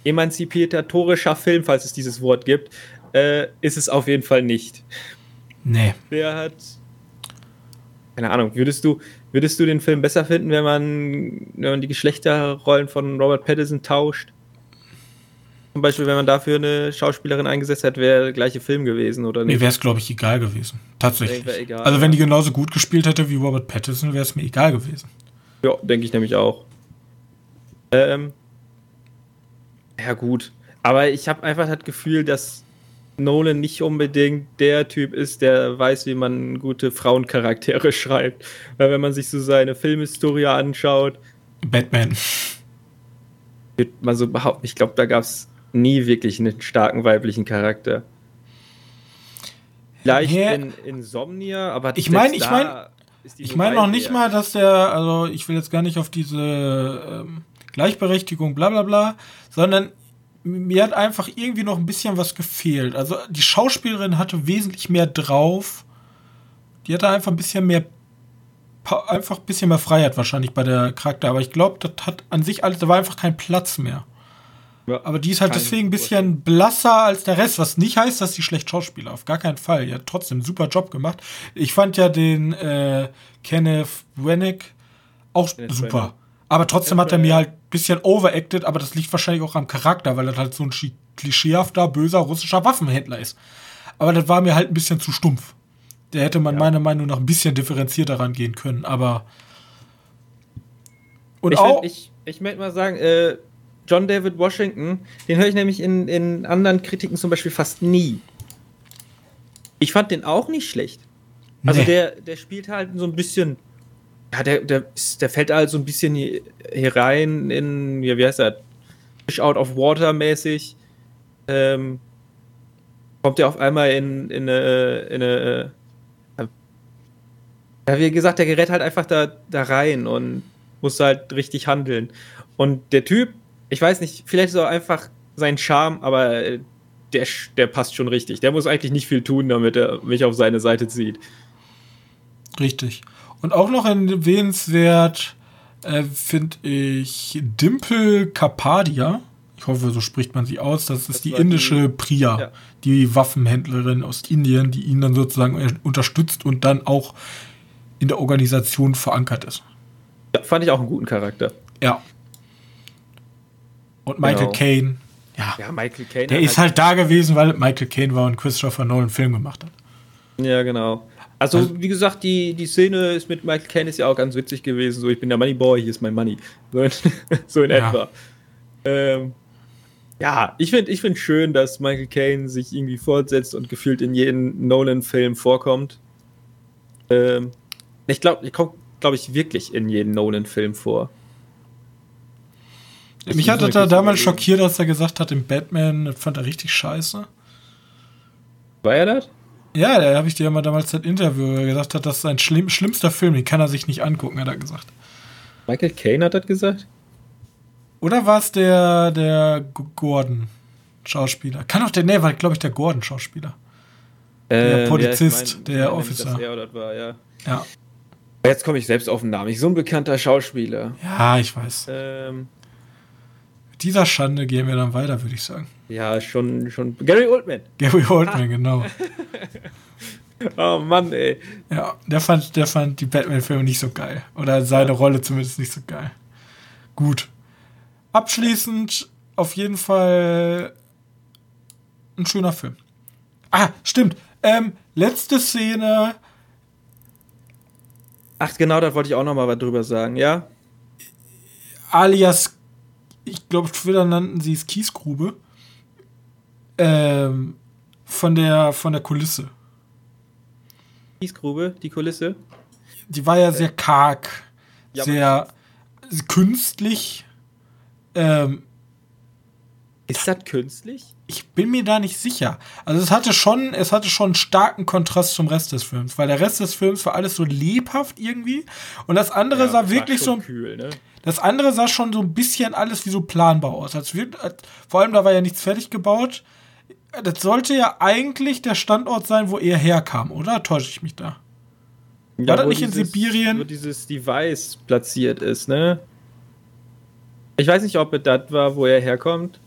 emanzipatorischer Film, falls es dieses Wort gibt, äh, ist es auf jeden Fall nicht. Nee. Der hat. Keine Ahnung, würdest du, würdest du den Film besser finden, wenn man, wenn man die Geschlechterrollen von Robert Pattinson tauscht? Zum Beispiel, wenn man dafür eine Schauspielerin eingesetzt hätte, wäre der gleiche Film gewesen, oder nicht? Mir wäre es, glaube ich, egal gewesen. Tatsächlich. Egal, also, wenn die genauso gut gespielt hätte wie Robert Pattinson, wäre es mir egal gewesen. Ja, denke ich nämlich auch. Ähm, ja, gut. Aber ich habe einfach das Gefühl, dass Nolan nicht unbedingt der Typ ist, der weiß, wie man gute Frauencharaktere [LAUGHS] schreibt. Weil wenn man sich so seine Filmhistorie anschaut, Batman. wird man so behaupten, ich glaube, da gab es nie wirklich einen starken weiblichen Charakter. Vielleicht Ja. in Insomnia, aber Ich selbst mein- ich da mein- ist die Ich meine noch nicht her. mal, dass der, also ich will jetzt gar nicht auf diese ähm, Gleichberechtigung, bla bla bla, sondern mir hat einfach irgendwie noch ein bisschen was gefehlt. Also die Schauspielerin hatte wesentlich mehr drauf. Die hatte einfach ein bisschen mehr, einfach ein bisschen mehr Freiheit wahrscheinlich bei der Charakter. Aber ich glaube, das hat an sich alles, da war einfach kein Platz mehr. Ja. Aber die ist halt deswegen ein bisschen blasser als der Rest, was nicht heißt, dass sie schlecht Schauspieler. Auf gar keinen Fall. Die hat trotzdem einen super Job gemacht. Ich fand ja den äh, Kenneth Branagh auch Kenneth super. Branagh. Aber trotzdem hat er mir Branagh. halt ein bisschen overacted, aber das liegt wahrscheinlich auch am Charakter, weil er halt so ein klischeehafter, böser russischer Waffenhändler ist. Aber das war mir halt ein bisschen zu stumpf. Der hätte man Ja. meiner Meinung nach ein bisschen differenzierter rangehen können, aber. Und ich, auch. würd- ich, ich möchte mal sagen, äh, John David Washington, den höre ich nämlich in, in anderen Kritiken zum Beispiel fast nie. Ich fand den auch nicht schlecht. Also Nee. der, der spielt halt so ein bisschen, ja, der, der, der fällt halt so ein bisschen hier, rein in, ja, wie heißt das? Fish out of water mäßig. Ähm, kommt er auf einmal in, in eine, in eine äh, ja, wie gesagt, der gerät halt einfach da, da rein und muss halt richtig handeln. Und der Typ, ich weiß nicht, vielleicht ist er einfach sein Charme, aber äh, der, der passt schon richtig. Der muss eigentlich nicht viel tun, damit er mich auf seine Seite zieht. Richtig. Und auch noch erwähnenswert äh, finde ich Dimple Kapadia. Ich hoffe, so spricht man sie aus. Das ist Das die indische die- Priya, ja. die Waffenhändlerin aus Indien, die ihn dann sozusagen unterstützt und dann auch in der Organisation verankert ist. Ja, fand ich auch einen guten Charakter. Ja. Und Michael Genau. Caine. Ja. Ja, Michael Caine. Der ist halt da gewesen, weil Michael Caine war und Christopher Nolan einen Film gemacht hat. Ja, genau. Also, Also- wie gesagt, die, die Szene ist mit Michael Caine ist ja auch ganz witzig gewesen. So, ich bin der Moneyboy, hier ist mein Money. [LAUGHS] So in, so in Ja. etwa. Ähm, ja, ich finde ich find schön, dass Michael Caine sich irgendwie fortsetzt und gefühlt in jedem Nolan-Film vorkommt. Ähm, ich glaube, ich komme, glaube ich, wirklich in jedem Nolan-Film vor. Ich Mich hat er da damals schockiert, als er gesagt hat, im Batman, das fand er richtig scheiße. War er das? Ja, da habe ich dir ja mal damals das Interview, er gesagt hat, das ist sein schlimm, schlimmster Film, den kann er sich nicht angucken, hat er gesagt. Michael Caine hat das gesagt? Oder war es der, der G- Gordon-Schauspieler? Kann auch der, nee, war glaube ich der Gordon-Schauspieler. Der Ähm, Polizist, ich mein- der ich mein, Officer. er das war, ja. Ja. Jetzt komme ich selbst auf den Namen. Ich so ein bekannter Schauspieler. Ja, ich weiß. Ähm, Mit dieser Schande gehen wir dann weiter, würde ich sagen. Ja, schon, schon. Gary Oldman. Gary Oldman, genau. [LAUGHS] Oh Mann, ey. Ja, der fand, der fand die Batman-Filme nicht so geil. Oder seine Rolle zumindest nicht so geil. Gut. Abschließend auf jeden Fall ein schöner Film. Ah, stimmt. Ähm, letzte Szene. Ach, genau, da wollte ich auch noch mal was drüber sagen, ja? alias, ich glaube, Twitter nannten sie es Kiesgrube, ähm, von der, von der Kulisse. Kiesgrube, die Kulisse. Die war ja sehr karg, Ja, sehr künstlich. Ähm, Ist das künstlich? ich bin mir da nicht sicher. Also es hatte schon, es hatte schon einen starken Kontrast zum Rest des Films, weil der Rest des Films war alles so lebhaft irgendwie und das andere sah wirklich so, kühl, ne? das andere sah schon so ein bisschen alles wie so planbar aus. Als wir, als, vor allem da war ja nichts fertig gebaut. Das sollte ja eigentlich der Standort sein, wo er herkam, oder? Täusche ich mich da? War das nicht in Sibirien? Wo dieses Device platziert ist, ne? Ich weiß nicht, ob es das war, wo er herkommt.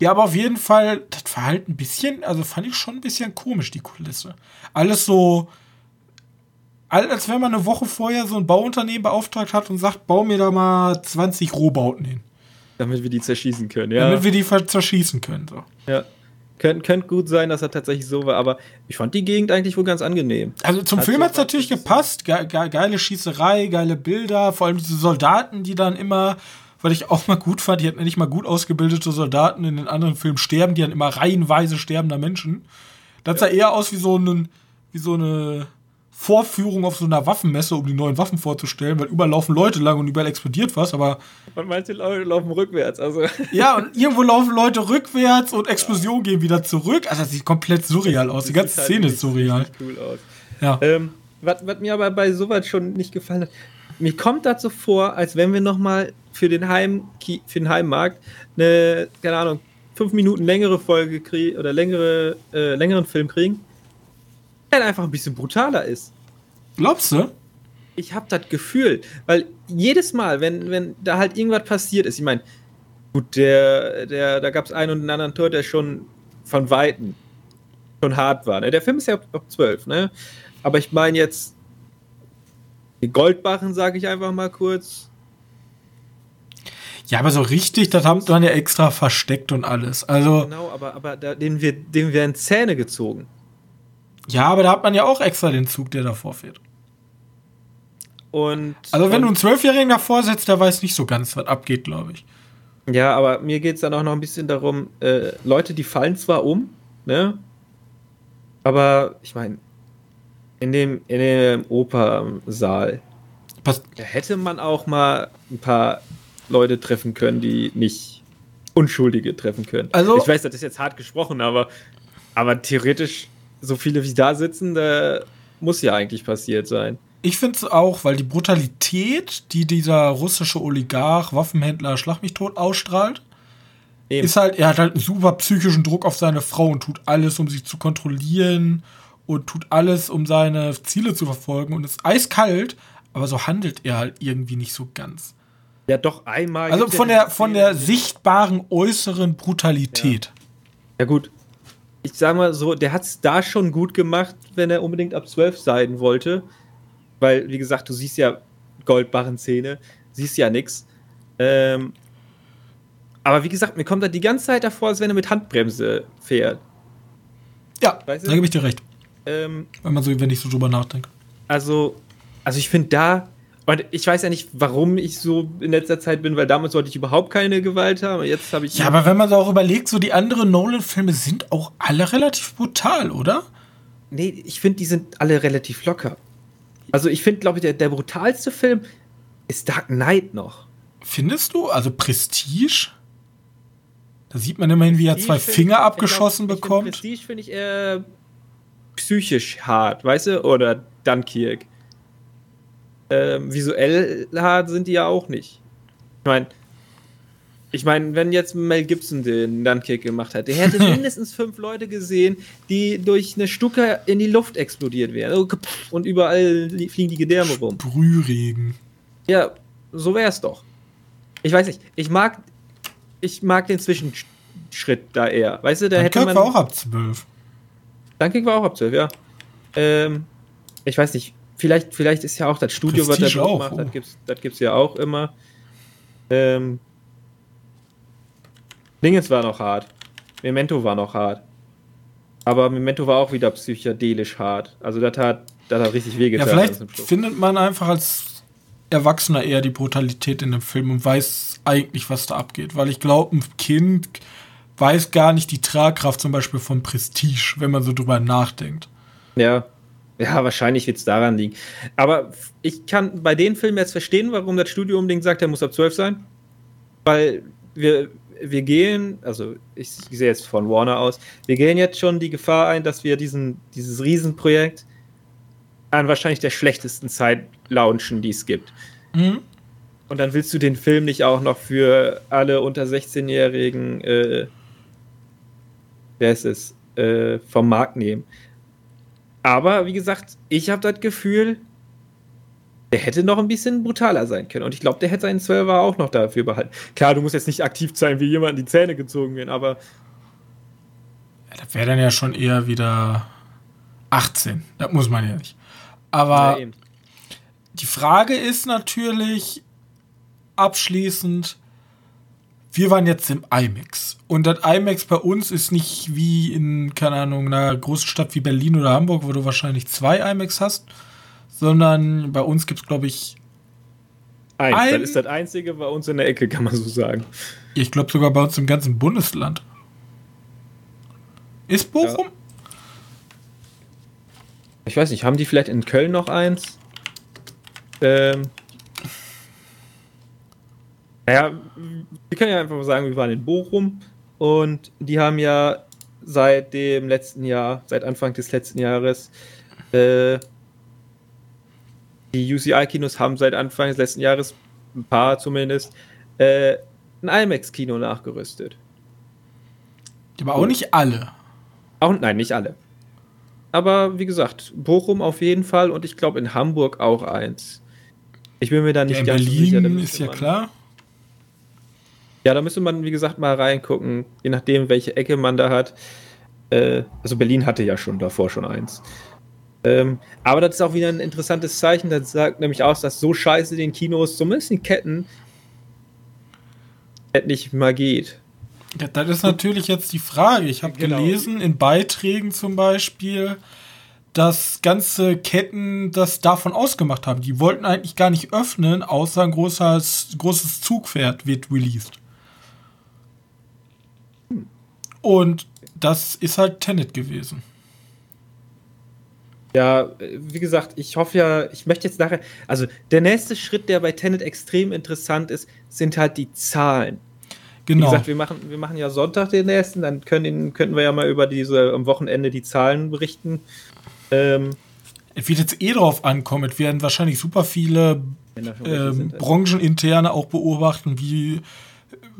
Ja, aber auf jeden Fall, das war halt ein bisschen, also fand ich schon ein bisschen komisch, die Kulisse. Alles so, als wenn man eine Woche vorher so ein Bauunternehmen beauftragt hat und sagt, bau mir da mal 20 Rohbauten hin. Damit wir die zerschießen können, ja. Damit wir die zerschießen können. So. Ja. Könnte könnt gut sein, dass er tatsächlich so war, aber ich fand die Gegend eigentlich wohl ganz angenehm. Also zum hat Film hat es natürlich gepasst. Ge ge geile Schießerei, geile Bilder, vor allem diese Soldaten, die dann immer, weil ich auch mal gut fand, die hatten nicht mal gut ausgebildete Soldaten in den anderen Filmen sterben, die dann immer reihenweise sterbender Menschen. Das sah eher aus wie so, ein, wie so eine Vorführung auf so einer Waffenmesse, um die neuen Waffen vorzustellen, weil überall laufen Leute lang und überall explodiert was, aber. Und manche Leute laufen rückwärts, also. [LAUGHS] Ja, und irgendwo laufen Leute rückwärts und Explosionen ja. gehen wieder zurück. Also das sieht komplett surreal aus. Die ganze halt Szene ist surreal. Cool aus. Ja. Ähm, was, was mir aber bei sowas schon nicht gefallen hat, mir kommt das so vor, als wenn wir nochmal für den Heim für den Heimmarkt eine, keine Ahnung, fünf Minuten längere Folge kriegen oder längere, äh, längeren Film kriegen der einfach ein bisschen brutaler ist. Glaubst du? Ich habe das Gefühl, weil jedes Mal, wenn, wenn da halt irgendwas passiert ist, ich meine, gut, der, der, da gab es einen und anderen Tor, der schon von Weitem schon hart war. Ne? Der Film ist ja ab 12, ne? Aber ich meine jetzt, die Goldbachen, sage ich einfach mal kurz. Ja, aber so richtig, das haben wir ja extra versteckt und alles. Also genau, aber, aber da, den, wir, den werden Zähne gezogen. Ja, aber da hat man ja auch extra den Zug, der davor fährt. Und, also wenn du einen Zwölfjährigen davor setzt, der weiß nicht so ganz, was abgeht, glaube ich. Ja, aber mir geht es dann auch noch ein bisschen darum, äh, Leute, die fallen zwar um, ne? Aber ich meine, in dem, in dem Opernsaal, Passt. hätte man auch mal ein paar Leute treffen können, die nicht Unschuldige treffen können. Also, ich weiß, das ist jetzt hart gesprochen, aber, aber theoretisch so viele wie da sitzen, da muss ja eigentlich passiert sein. Ich finde es auch, weil die Brutalität, die dieser russische Oligarch, Waffenhändler, Schlag mich tot ausstrahlt, Eben. ist halt, er hat halt einen super psychischen Druck auf seine Frau und tut alles, um sich zu kontrollieren und tut alles, um seine Ziele zu verfolgen und ist eiskalt, aber so handelt er halt irgendwie nicht so ganz. Ja, doch einmal. Also von der, von der sichtbaren äußeren Brutalität. Ja. ja, gut, ich sag mal so, der hat es da schon gut gemacht, wenn er unbedingt ab 12 sein wollte. Weil, wie gesagt, du siehst ja Goldbarren-Szene, siehst ja nichts. Ähm, aber wie gesagt, mir kommt da die ganze Zeit davor, als wenn er mit Handbremse fährt. Ja, weißt du? da gebe ich dir recht. Ähm, wenn man so, wenn ich so drüber nachdenke. Also, also ich finde da, und ich weiß ja nicht, warum ich so in letzter Zeit bin, weil damals sollte ich überhaupt keine Gewalt haben. Jetzt habe ich. Ja, aber wenn man so auch überlegt, so die anderen Nolan-Filme sind auch alle relativ brutal, oder? Nee, ich finde, die sind alle relativ locker. Also ich finde, glaube ich, der, der brutalste Film ist Dark Knight noch. Findest du? Also Prestige? Da sieht man immerhin, wie er zwei Finger ich, abgeschossen ich glaub, bekommt. Prestige finde ich eher psychisch hart, weißt du? Oder Dunkirk ähm, visuell hart sind die ja auch nicht. Ich meine, ich meine, wenn jetzt Mel Gibson den Dunkirk gemacht hätte, hätte [LAUGHS] mindestens fünf Leute gesehen, die durch eine Stucke in die Luft explodiert wären. Und überall fliegen die Gedärme rum. Brühregen. Ja, so wäre es doch. Ich weiß nicht, ich mag, ich mag den Zwischenschritt da eher. Weißt du, da Dunkirk hätte man. war auch ab 12. Dunkirk war auch ab 12, ja. Ähm, ich weiß nicht, vielleicht, vielleicht ist ja auch das Studio, Prestige was er auch, macht, oh. das gibt's, das gibt's ja auch immer. Ähm, Dingens war noch hart. Memento war noch hart. Aber Memento war auch wieder psychedelisch hart. Also das hat, das hat richtig wehgetan. Ja, vielleicht findet man einfach als Erwachsener eher die Brutalität in dem Film und weiß eigentlich, was da abgeht. Weil ich glaube, ein Kind weiß gar nicht die Tragkraft zum Beispiel von Prestige, wenn man so drüber nachdenkt. Ja, ja, wahrscheinlich wird es daran liegen. Aber ich kann bei den Filmen jetzt verstehen, warum das Studio unbedingt sagt, er muss ab 12 sein. Weil wir, wir gehen, also ich, ich sehe jetzt von Warner aus, wir gehen jetzt schon die Gefahr ein, dass wir diesen, dieses Riesenprojekt an wahrscheinlich der schlechtesten Zeit launchen, die es gibt. Mhm. Und dann willst du den Film nicht auch noch für alle unter 16-Jährigen, äh, wer ist es, äh, vom Markt nehmen. Aber wie gesagt, ich habe das Gefühl, Der hätte noch ein bisschen brutaler sein können. Und ich glaube, der hätte seinen Zwölfer auch noch dafür behalten. Klar, du musst jetzt nicht aktiv sein, wie jemand in die Zähne gezogen werden, aber. Ja, das wäre dann ja schon eher wieder 18. Das muss man ja nicht. Aber Ja, die Frage ist natürlich abschließend, wir waren jetzt im IMAX. Und das IMAX bei uns ist nicht wie in, keine Ahnung, einer großen Stadt wie Berlin oder Hamburg, wo du wahrscheinlich zwei IMAX hast, sondern bei uns gibt es, glaube ich, Eins. Ein- das ist das einzige bei uns in der Ecke, kann man so sagen. ich glaube sogar bei uns im ganzen Bundesland. Ist Bochum? Ich weiß nicht, haben die vielleicht in Köln noch eins? Ähm. Naja, wir können ja einfach mal sagen, wir waren in Bochum und die haben ja seit dem letzten Jahr, seit Anfang des letzten Jahres, äh, die UCI-Kinos haben seit Anfang des letzten Jahres, ein paar zumindest, äh, ein IMAX-Kino nachgerüstet. Aber auch nicht alle. Auch, nein, nicht alle. Aber wie gesagt, Bochum auf jeden Fall und ich glaube in Hamburg auch eins. Ich bin mir da nicht Ja, in ganz Berlin sicher. da ist ja klar. Ja, da müsste man, wie gesagt, mal reingucken, je nachdem, welche Ecke man da hat. Äh, also Berlin hatte ja schon davor schon eins. Ähm, aber das ist auch wieder ein interessantes Zeichen. Das sagt nämlich aus, dass so scheiße den Kinos, zumindest in Ketten, nicht mal geht. Ja, das ist natürlich jetzt die Frage. Ich habe Genau. gelesen in Beiträgen zum Beispiel, dass ganze Ketten das davon ausgemacht haben. Die wollten eigentlich gar nicht öffnen, außer ein großes, großes Zugpferd wird released. Und das ist halt Tenet gewesen. Ja, wie gesagt, ich hoffe ja, ich möchte jetzt nachher, also der nächste Schritt, der bei Tenet extrem interessant ist, sind halt die Zahlen. Wie Genau. gesagt, wir machen, wir machen ja Sonntag den nächsten, dann können, könnten wir ja mal über diese am Wochenende die Zahlen berichten. Ähm, Es wird jetzt eh drauf ankommen. Es werden wahrscheinlich super viele ähm, brancheninterne auch beobachten, wie,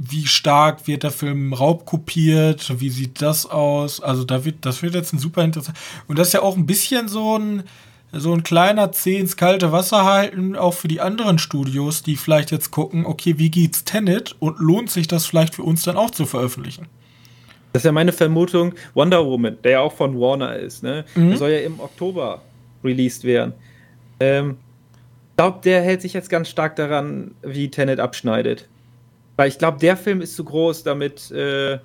wie stark wird der Film raubkopiert, wie sieht das aus. Also da wird, das wird jetzt ein super interessant. Und das ist ja auch ein bisschen so ein, so ein kleiner Zeh ins kalte Wasser halten, auch für die anderen Studios, die vielleicht jetzt gucken, okay, wie geht's Tenet und lohnt sich das vielleicht für uns dann auch zu veröffentlichen? Das ist ja meine Vermutung. Wonder Woman, der ja auch von Warner ist, ne? Mhm. Der soll ja im Oktober released werden. Ähm, ich glaube, der hält sich jetzt ganz stark daran, wie Tenet abschneidet. Weil ich glaube, der Film ist zu groß, damit. Äh,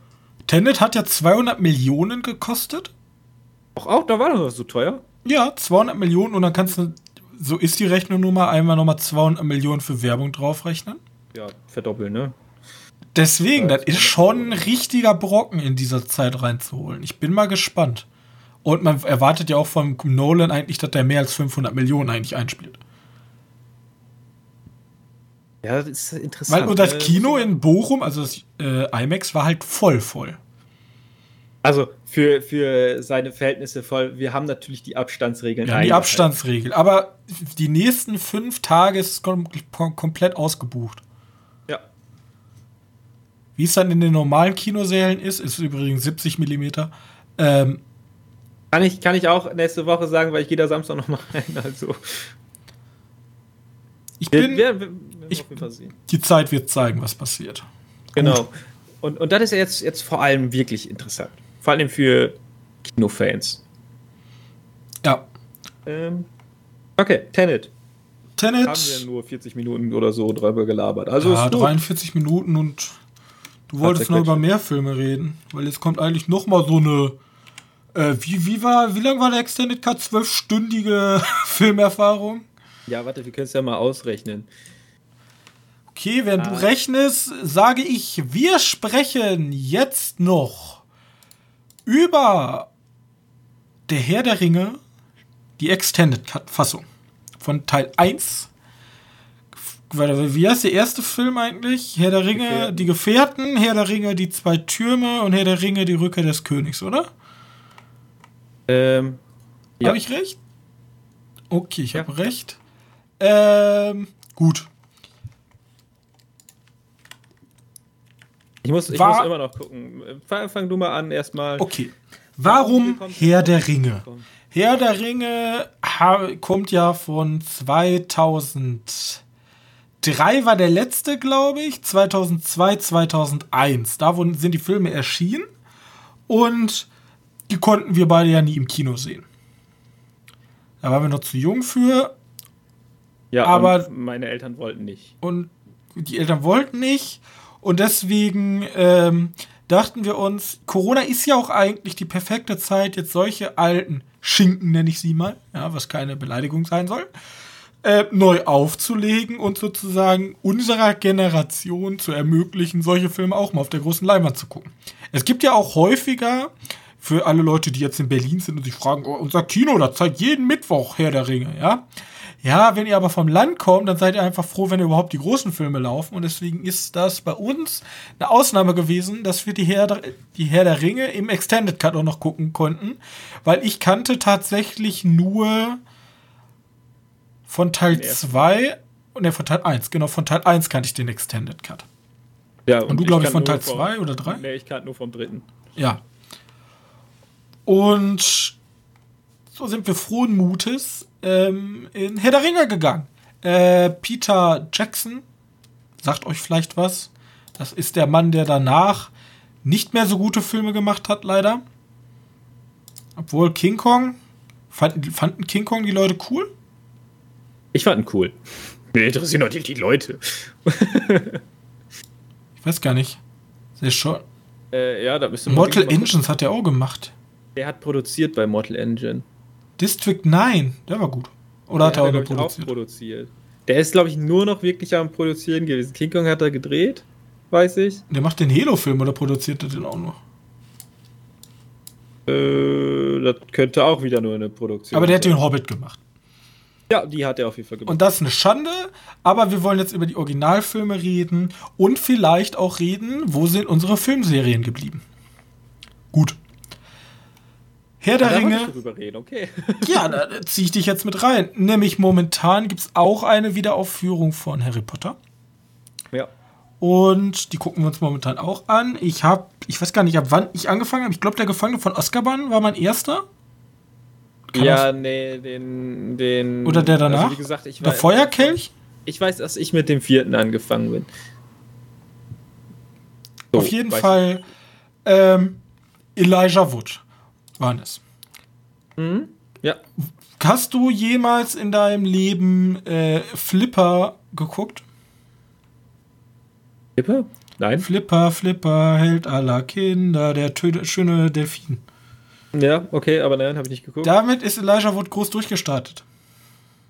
Tenet hat ja 200 Millionen gekostet. auch, auch, da war doch so teuer. Ja, 200 Millionen und dann kannst du, so ist die Rechnung nun mal, einmal nochmal 200 Millionen für Werbung draufrechnen. Ja, verdoppeln, ne? Deswegen, das ist schon ein richtiger Brocken in dieser Zeit reinzuholen. Ich bin mal gespannt. Und man erwartet ja auch von Nolan eigentlich, dass der mehr als 500 Millionen eigentlich einspielt. Ja, das ist interessant. Weil und das? Kino in Bochum, also das äh, IMAX, war halt voll voll. Also für, für seine Verhältnisse voll. Wir haben natürlich die Abstandsregeln. Ja, die. Abstandsregel. Aber die nächsten fünf Tage ist es kom kom komplett ausgebucht. Ja. Wie es dann in den normalen Kinosälen ist, ist übrigens 70 Millimeter. Ähm, Kann ich, kann ich auch nächste Woche sagen, weil ich gehe da Samstag nochmal rein. Also. ich bin, wir, wir ich- auf jeden Fall sehen. die Zeit wird zeigen, was passiert. Genau. Und, und das ist ja jetzt, jetzt vor allem wirklich interessant. Vor allem für Kinofans. Ja. Ähm, okay, Tenet. Tenet, Haben wir nur 40 Minuten oder so drüber gelabert. Also ja, ist gut. 43 Minuten und du wolltest noch über mehr Filme reden, weil jetzt kommt eigentlich noch mal so eine äh, wie, wie war, wie lang war der Extended Cut? Zwölfstündige [LAUGHS] Filmerfahrung? Ja, warte, wir können es ja mal ausrechnen. Okay, während Ah. du rechnest, sage ich, wir sprechen jetzt noch über Der Herr der Ringe, die Extended Cut Fassung von Teil 1. Warte, Wie heißt der erste Film eigentlich? Herr der Ringe, Gefährten. die Gefährten, Herr der Ringe, die zwei Türme und Herr der Ringe, die Rückkehr des Königs, oder? Ähm, ja. Habe ich recht? Okay, ich Ja. habe recht. Ähm, gut. Ich muss, ich War- muss immer noch gucken. Fang, fang du mal an erstmal. Okay. Warum Herr der Ring? Komm. Herr der Ringe kommt ja von 2003 war der letzte, glaube ich. 2002, 2001. Da sind die Filme erschienen. Und die konnten wir beide ja nie im Kino sehen. Da waren wir noch zu jung für. Ja, aber meine Eltern wollten nicht. Und die Eltern wollten nicht. Und deswegen ähm, dachten wir uns, Corona ist ja auch eigentlich die perfekte Zeit, jetzt solche alten Schinken, nenne ich sie mal, ja, was keine Beleidigung sein soll, äh, neu aufzulegen und sozusagen unserer Generation zu ermöglichen, solche Filme auch mal auf der großen Leinwand zu gucken. Es gibt ja auch häufiger für alle Leute, die jetzt in Berlin sind und sich fragen, oh, unser Kino, da zeigt jeden Mittwoch Herr der Ringe, ja. Ja, wenn ihr aber vom Land kommt, dann seid ihr einfach froh, wenn ihr überhaupt die großen Filme laufen. Und deswegen ist das bei uns eine Ausnahme gewesen, dass wir die Herr, der, die Herr der Ringe im Extended Cut auch noch gucken konnten. Weil ich kannte tatsächlich nur von Teil 2, ne, von Teil 1, genau, von Teil 1 kannte ich den Extended Cut. Ja, und, und du, glaube ich, von Teil 2 oder 3? Ne, ich kannte nur vom dritten. Ja. Und so sind wir frohen Mutes ähm, in Herr der Ringe gegangen. Äh, Peter Jackson, sagt euch vielleicht was. Das ist der Mann, der danach nicht mehr so gute Filme gemacht hat, leider. Obwohl King Kong, fanden, fanden King Kong die Leute cool? Ich fand ihn cool. Mir interessieren die, die Leute. ich weiß gar nicht. Sehr schon. Äh, ja, da bist du Mortal Engines hat er auch gemacht. Der hat produziert bei Mortal Engine. District 9, der war gut. Oder der hat er, auch, noch produziert? auch produziert? Der ist, glaube ich, nur noch wirklich am Produzieren gewesen. King Kong hat er gedreht, weiß ich. Der macht den Halo-Film oder produziert er den auch noch? Äh, das könnte auch wieder nur eine Produktion Aber der sein. hat den Hobbit gemacht. Ja, die hat er auf jeden Fall gemacht. Und das ist eine Schande, aber wir wollen jetzt über die Originalfilme reden und vielleicht auch reden, wo sind unsere Filmserien geblieben. Gut. Herr der Ringe. Reden, okay. [LAUGHS] ja, da ziehe ich dich jetzt mit rein. Nämlich momentan gibt es auch eine Wiederaufführung von Harry Potter. Ja. Und die gucken wir uns momentan auch an. Ich habe, ich weiß gar nicht, ab wann ich angefangen habe. Ich glaube, der Gefangene von Azkaban war mein erster. Kann ja, nee, den, den. Oder der danach? Also wie gesagt, ich der weiß, Feuerkelch? Ich weiß, dass ich mit dem vierten angefangen bin. So, Auf jeden Fall ähm, Elijah Wood waren es. Mhm. Ja. Hast du jemals in deinem Leben äh, Flipper geguckt? Flipper? Nein. Flipper, Flipper, Held aller Kinder, der schöne Delfin. Ja, okay, aber nein, habe ich nicht geguckt. Damit ist Elijah Wood groß durchgestartet.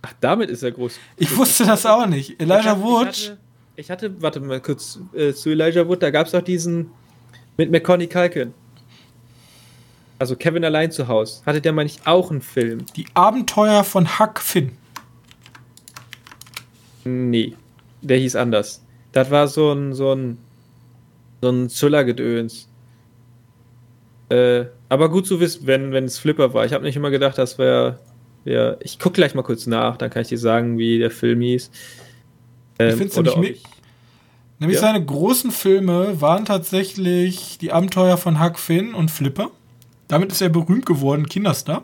Ach, damit ist er groß. Ich wusste das auch nicht. Elijah ich Wood. Ich hatte, ich hatte, warte mal kurz, äh, zu Elijah Wood, da gab es auch diesen mit McConaughey Culkin. Also Kevin allein zu Hause. Hatte der, meine ich, auch einen Film. Die Abenteuer von Huck Finn. Nee, der hieß anders. Das war so ein, so ein, so ein Zuller-Gedöns. Äh, aber gut zu wissen, wenn, wenn es Flipper war. Ich habe nicht immer gedacht, das wäre. Wär, ich gucke gleich mal kurz nach, dann kann ich dir sagen, wie der Film hieß. Ähm, ich finde es nämlich. Nämlich ja? seine großen Filme waren tatsächlich die Abenteuer von Huck Finn und Flipper. Damit ist er berühmt geworden, Kinderstar.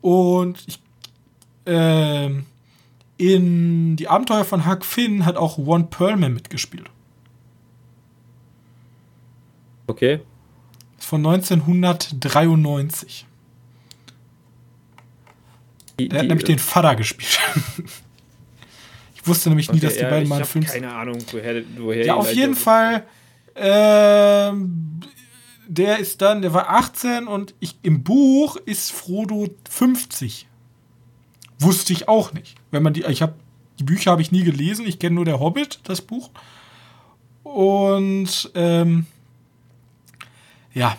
Und ich, äh, in die Abenteuer von Huck Finn hat auch One Perlman mitgespielt. Okay. Von 1993. Die, der hat nämlich den Vater gespielt. [LAUGHS] ich wusste nämlich nie, dass die ja, beiden mal einen Film. Keine Ahnung, woher, woher Ja, auf jeden Fall. Ähm, der ist dann, der war 18 und ich, im Buch ist Frodo 50. Wusste ich auch nicht. Wenn man die, ich habe die Bücher habe ich nie gelesen. Ich kenne nur der Hobbit, das Buch. Und ähm, ja,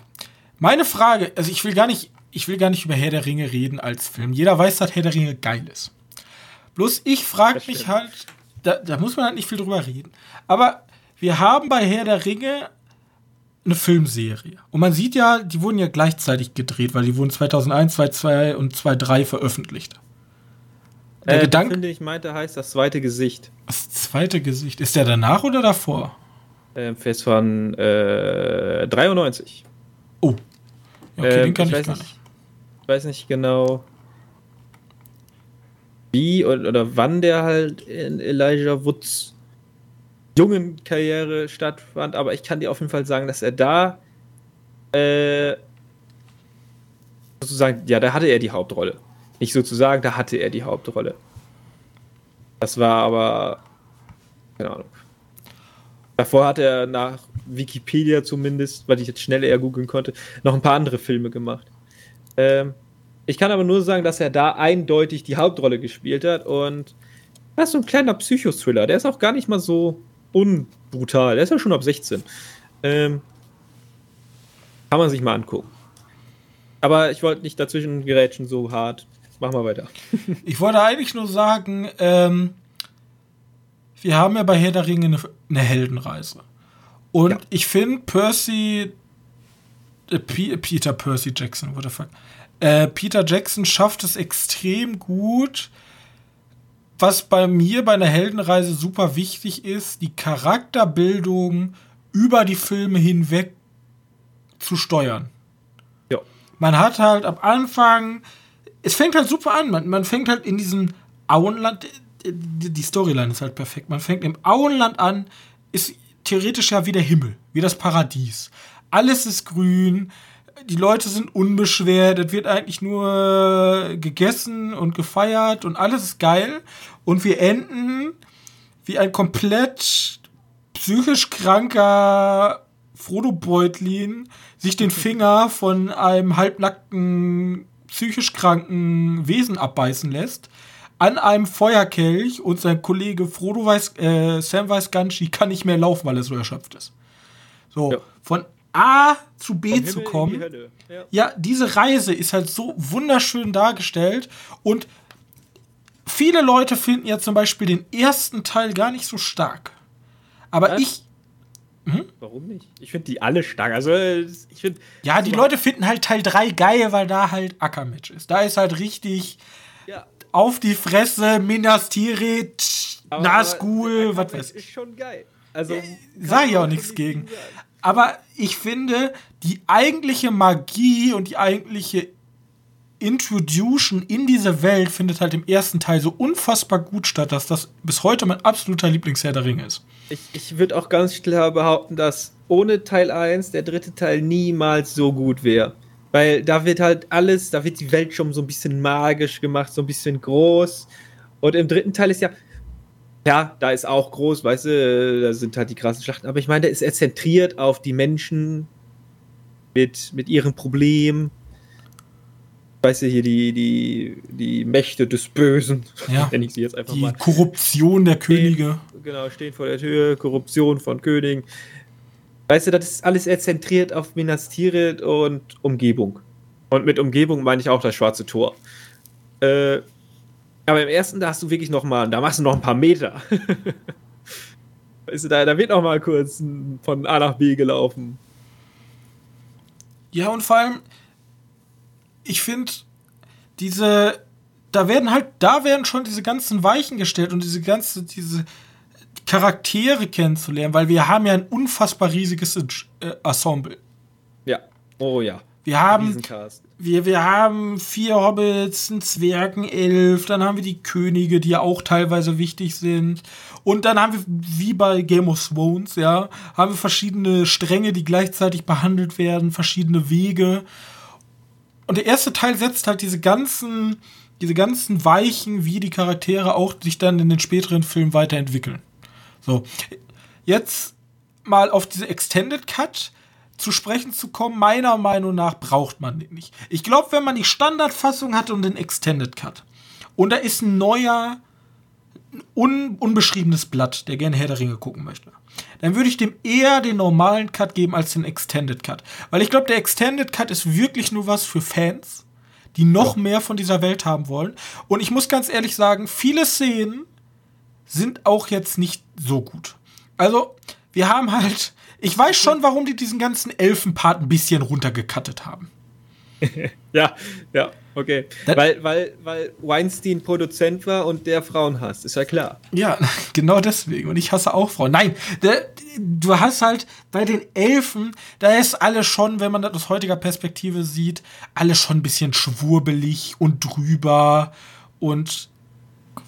meine Frage, also ich will gar nicht, ich will gar nicht über Herr der Ringe reden als Film. Jeder weiß, dass Herr der Ringe geil ist. Bloß ich frage mich halt, da, da muss man halt nicht viel drüber reden. Aber wir haben bei Herr der Ringe eine Filmserie. Und man sieht ja, die wurden ja gleichzeitig gedreht, weil die wurden 2001, 2002 und 2003 veröffentlicht. Der äh, Gedanke, finde ich meinte, heißt das zweite Gesicht. Das zweite Gesicht. Ist der danach oder davor? Äh, Fest von äh, 93. Oh. Okay, äh, den kann ich, ich gar nicht. Ich weiß nicht genau. wie oder wann der halt in Elijah Woods jungen Karriere stattfand, aber ich kann dir auf jeden Fall sagen, dass er da äh, sozusagen, ja, da hatte er die Hauptrolle. Nicht sozusagen, da hatte er die Hauptrolle. Das war aber, keine Ahnung. Davor hat er nach Wikipedia zumindest, weil ich jetzt schnell eher googeln konnte, noch ein paar andere Filme gemacht. Ähm, ich kann aber nur sagen, dass er da eindeutig die Hauptrolle gespielt hat und das ist so ein kleiner Psychothriller. Der ist auch gar nicht mal so unbrutal. Der ist ja schon ab 16. Ähm, kann man sich mal angucken. Aber ich wollte nicht dazwischen gerätschen so hart. Mach mal weiter. [LAUGHS] ich wollte eigentlich nur sagen, ähm, wir haben ja bei Herr der Ringe eine, eine Heldenreise. Und ja. ich finde, Percy, äh, Peter Percy Jackson, what the fuck, äh, Peter Jackson schafft es extrem gut, was bei mir bei einer Heldenreise super wichtig ist, die Charakterbildung über die Filme hinweg zu steuern. Ja. Man hat halt am Anfang, es fängt halt super an, man, man fängt halt in diesem Auenland, die Storyline ist halt perfekt. Man fängt im Auenland an, ist theoretisch ja wie der Himmel, wie das Paradies. Alles ist grün, die Leute sind unbeschwert, es wird eigentlich nur gegessen und gefeiert und alles ist geil. Und wir enden wie ein komplett psychisch kranker Frodo Beutlin sich den [LAUGHS] Finger von einem halbnackten, psychisch kranken Wesen abbeißen lässt an einem Feuerkelch und sein Kollege Frodo weiß, äh, Sam weiß Ganshi kann nicht mehr laufen, weil er so erschöpft ist. So, ja. von A zu B zu kommen. Die ja. ja, diese Reise ist halt so wunderschön dargestellt und viele Leute finden ja zum Beispiel den ersten Teil gar nicht so stark. Aber Was? ich. Hm? Warum nicht? Ich finde die alle stark. Also, ich finde. Ja, die Leute finden halt Teil 3 geil, weil da halt Ackermatch ist. Da ist halt richtig. Ja auf die Fresse, Minas Tirith, Nazgul, was weiß ich. ist schon geil. Also, ja, sag ich auch nichts gegen. Aber ich finde, die eigentliche Magie und die eigentliche Introduction in diese Welt findet halt im ersten Teil so unfassbar gut statt, dass das bis heute mein absoluter Lieblingsherr der Ringe ist. Ich, ich würde auch ganz klar behaupten, dass ohne Teil 1 der dritte Teil niemals so gut wäre. Weil da wird halt alles, da wird die Welt schon so ein bisschen magisch gemacht, so ein bisschen groß. Und im dritten Teil ist ja, ja, da ist auch groß, weißt du, da sind halt die krassen Schlachten. Aber ich meine, da ist er zentriert auf die Menschen mit, mit ihren Problemen. Weißt du, hier die, die, die Mächte des Bösen, [LAUGHS] ja, nenne ich sie jetzt einfach die mal. Die Korruption der Könige. Stehen, genau, stehen vor der Tür, Korruption von Königen. Weißt du, das ist alles zentriert auf Minas Tirith und Umgebung. Und mit Umgebung meine ich auch das Schwarze Tor. Äh, aber im ersten, da hast du wirklich noch mal, da machst du noch ein paar Meter. weißt du, da, da wird noch mal kurz von A nach B gelaufen. Ja, und vor allem, ich finde, diese, da werden halt, da werden schon diese ganzen Weichen gestellt und diese ganze, diese, Charaktere kennenzulernen, weil wir haben ja ein unfassbar riesiges äh, Ensemble. Ja. Oh ja. Wir haben, wir, wir haben vier Hobbits, einen Zwergen, elf, dann haben wir die Könige, die ja auch teilweise wichtig sind. Und dann haben wir, wie bei Game of Thrones, ja, haben wir verschiedene Stränge, die gleichzeitig behandelt werden, verschiedene Wege. Und der erste Teil setzt halt diese ganzen, diese ganzen Weichen, wie die Charaktere auch sich dann in den späteren Filmen weiterentwickeln. So, jetzt mal auf diese Extended Cut zu sprechen zu kommen, meiner Meinung nach braucht man den nicht. Ich glaube, wenn man die Standardfassung hat und den Extended Cut und da ist ein neuer, un unbeschriebenes Blatt, der gerne Herr der Ringe gucken möchte, dann würde ich dem eher den normalen Cut geben als den Extended Cut. Weil ich glaube, der Extended Cut ist wirklich nur was für Fans, die noch ja. mehr von dieser Welt haben wollen. Und ich muss ganz ehrlich sagen, viele Szenen sind auch jetzt nicht so gut. Also, wir haben halt. Ich weiß schon, warum die diesen ganzen Elfenpart ein bisschen runtergekattet haben. [LAUGHS] ja, ja, okay. weil, weil, weil Weinstein Produzent war und der Frauen hasst, ist ja klar. Ja, [LAUGHS] genau deswegen. Und ich hasse auch Frauen. Nein, der, du hast halt bei den Elfen, da ist alles schon, wenn man das aus heutiger Perspektive sieht, alles schon ein bisschen schwurbelig und drüber und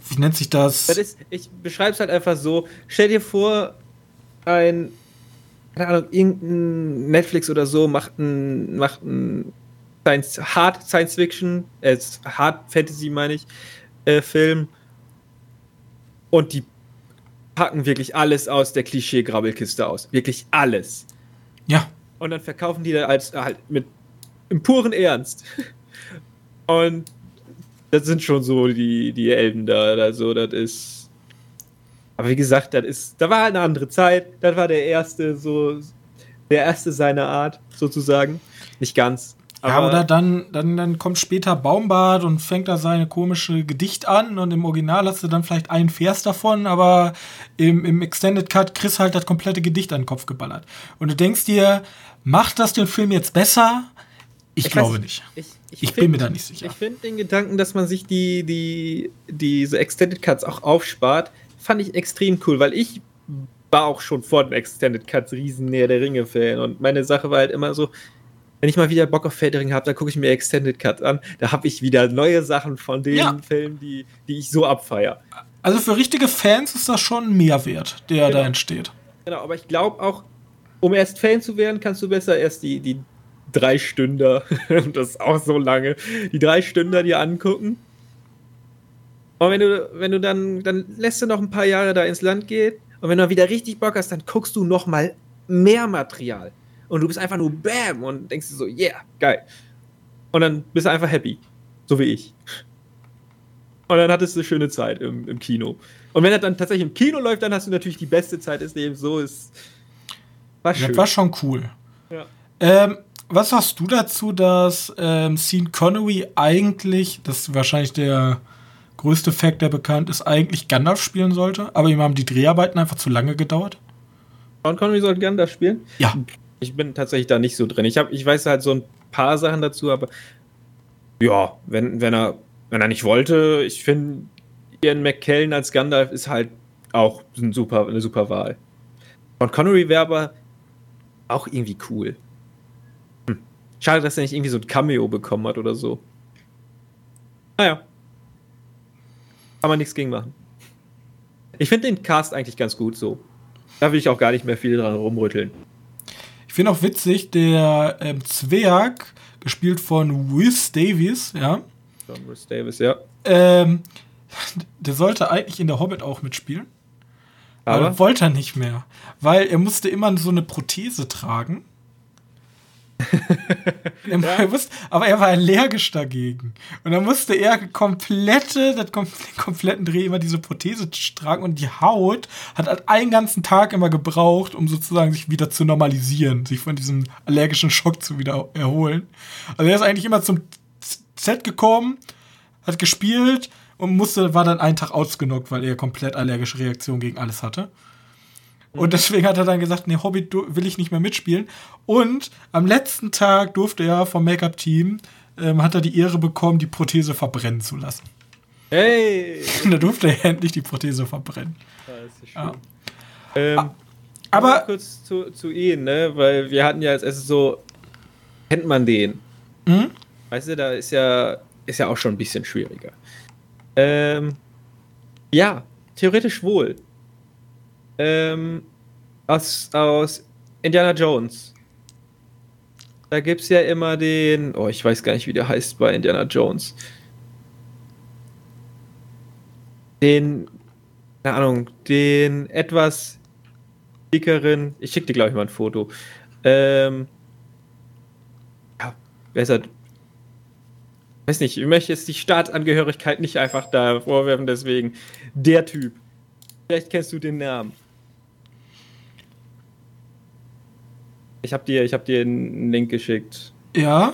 wie nennt sich das? das ist, ich beschreibe es halt einfach so. Stell dir vor, ein, keine Ahnung, irgendein Netflix oder so macht ein, macht ein Science, Hard Science Fiction, äh, Hard Fantasy meine ich, äh, Film. Und die packen wirklich alles aus der Klischee-Grabbelkiste aus. Wirklich alles. Ja. Und dann verkaufen die da als halt mit im puren Ernst. [LAUGHS] Und das sind schon so die, die Elben da. Also, das ist. Aber wie gesagt, das ist. Da war halt eine andere Zeit. Das war der erste, so. Der erste seiner Art, sozusagen. Nicht ganz. ja, oder dann, dann, dann kommt später Baumbart und fängt da seine komische Gedicht an und im Original hast du dann vielleicht einen Vers davon, aber im, im Extended Cut kriegst halt das komplette Gedicht an den Kopf geballert. Und du denkst dir, macht das den Film jetzt besser? Ich, ich glaube weiß, nicht. Ich, ich, ich find, bin mir da nicht sicher. Ich finde den Gedanken, dass man sich die, die, diese Extended Cuts auch aufspart, fand ich extrem cool, weil ich war auch schon vor den Extended Cuts riesen Näher der Ringe-Fan und meine Sache war halt immer so, wenn ich mal wieder Bock auf Federing habe, dann gucke ich mir Extended Cut an. Da habe ich wieder neue Sachen von den ja. Filmen, die, die ich so abfeier. Also für richtige Fans ist das schon ein Mehrwert, der genau. da entsteht. Genau, aber ich glaube auch, um erst Fan zu werden, kannst du besser erst die, die drei Stünder, [LAUGHS] das ist auch so lange, die drei Stünder dir angucken. Und wenn du, wenn du dann, dann lässt du noch ein paar Jahre da ins Land gehen und wenn du wieder richtig Bock hast, dann guckst du noch mal mehr Material. Und du bist einfach nur BAM und denkst dir so, yeah, geil. Und dann bist du einfach happy. So wie ich. Und dann hattest du eine schöne Zeit im, im Kino. Und wenn er dann tatsächlich im Kino läuft, dann hast du natürlich die beste Zeit des Lebens. So ist. War schön. Das war schon cool. Ja. Ähm, was sagst du dazu, dass ähm, Sean Connery eigentlich, das ist wahrscheinlich der größte Fact, der bekannt ist, eigentlich Gandalf spielen sollte, aber ihm haben die Dreharbeiten einfach zu lange gedauert? Sean Connery sollte Gandalf spielen? Ja. Ich bin tatsächlich da nicht so drin. Ich, hab, ich weiß halt so ein paar Sachen dazu, aber ja, wenn, wenn, er, wenn er nicht wollte, ich finde, Ian McKellen als Gandalf ist halt auch ein super, eine super Wahl. Und Connery wäre aber auch irgendwie cool. Schade, dass er nicht irgendwie so ein Cameo bekommen hat oder so. Naja. Kann man nichts gegen machen. Ich finde den Cast eigentlich ganz gut so. Da will ich auch gar nicht mehr viel dran rumrütteln. Ich finde auch witzig, der ähm, Zwerg, gespielt von Rhys Davies, ja. John Rhys Davies, ja. Ähm, der sollte eigentlich in der Hobbit auch mitspielen. Aber? aber wollte er nicht mehr. Weil er musste immer so eine Prothese tragen. [LAUGHS] ja. wusste, aber er war allergisch dagegen. Und dann musste er komplette, kom kompletten Dreh immer diese Prothese tragen und die Haut hat halt einen ganzen Tag immer gebraucht, um sozusagen sich wieder zu normalisieren, sich von diesem allergischen Schock zu wieder erholen. Also er ist eigentlich immer zum Set gekommen, hat gespielt und musste, war dann einen Tag ausgenockt, weil er komplett allergische Reaktion gegen alles hatte. Und deswegen hat er dann gesagt, nee, Hobbit will ich nicht mehr mitspielen. Und am letzten Tag durfte er vom Make-up-Team, ähm, hat er die Ehre bekommen, die Prothese verbrennen zu lassen. Hey! [LAUGHS] da durfte er endlich die Prothese verbrennen. Das ist schön. Ja. Ähm, aber kurz zu, zu ihm, ne? Weil wir hatten ja als erstes so, kennt man den? Mhm. Weißt du, da ist ja, ist ja auch schon ein bisschen schwieriger. Ähm, ja, theoretisch wohl ähm, aus, aus Indiana Jones. Da gibt es ja immer den, oh, ich weiß gar nicht, wie der heißt bei Indiana Jones. Den, keine Ahnung, den etwas dickeren, ich schicke dir, glaube ich, mal ein Foto. Ähm, ja, besser. Weiß nicht, ich möchte jetzt die Staatsangehörigkeit nicht einfach da vorwerfen, deswegen der Typ. Vielleicht kennst du den Namen. Ich habe dir, hab dir einen Link geschickt. Ja.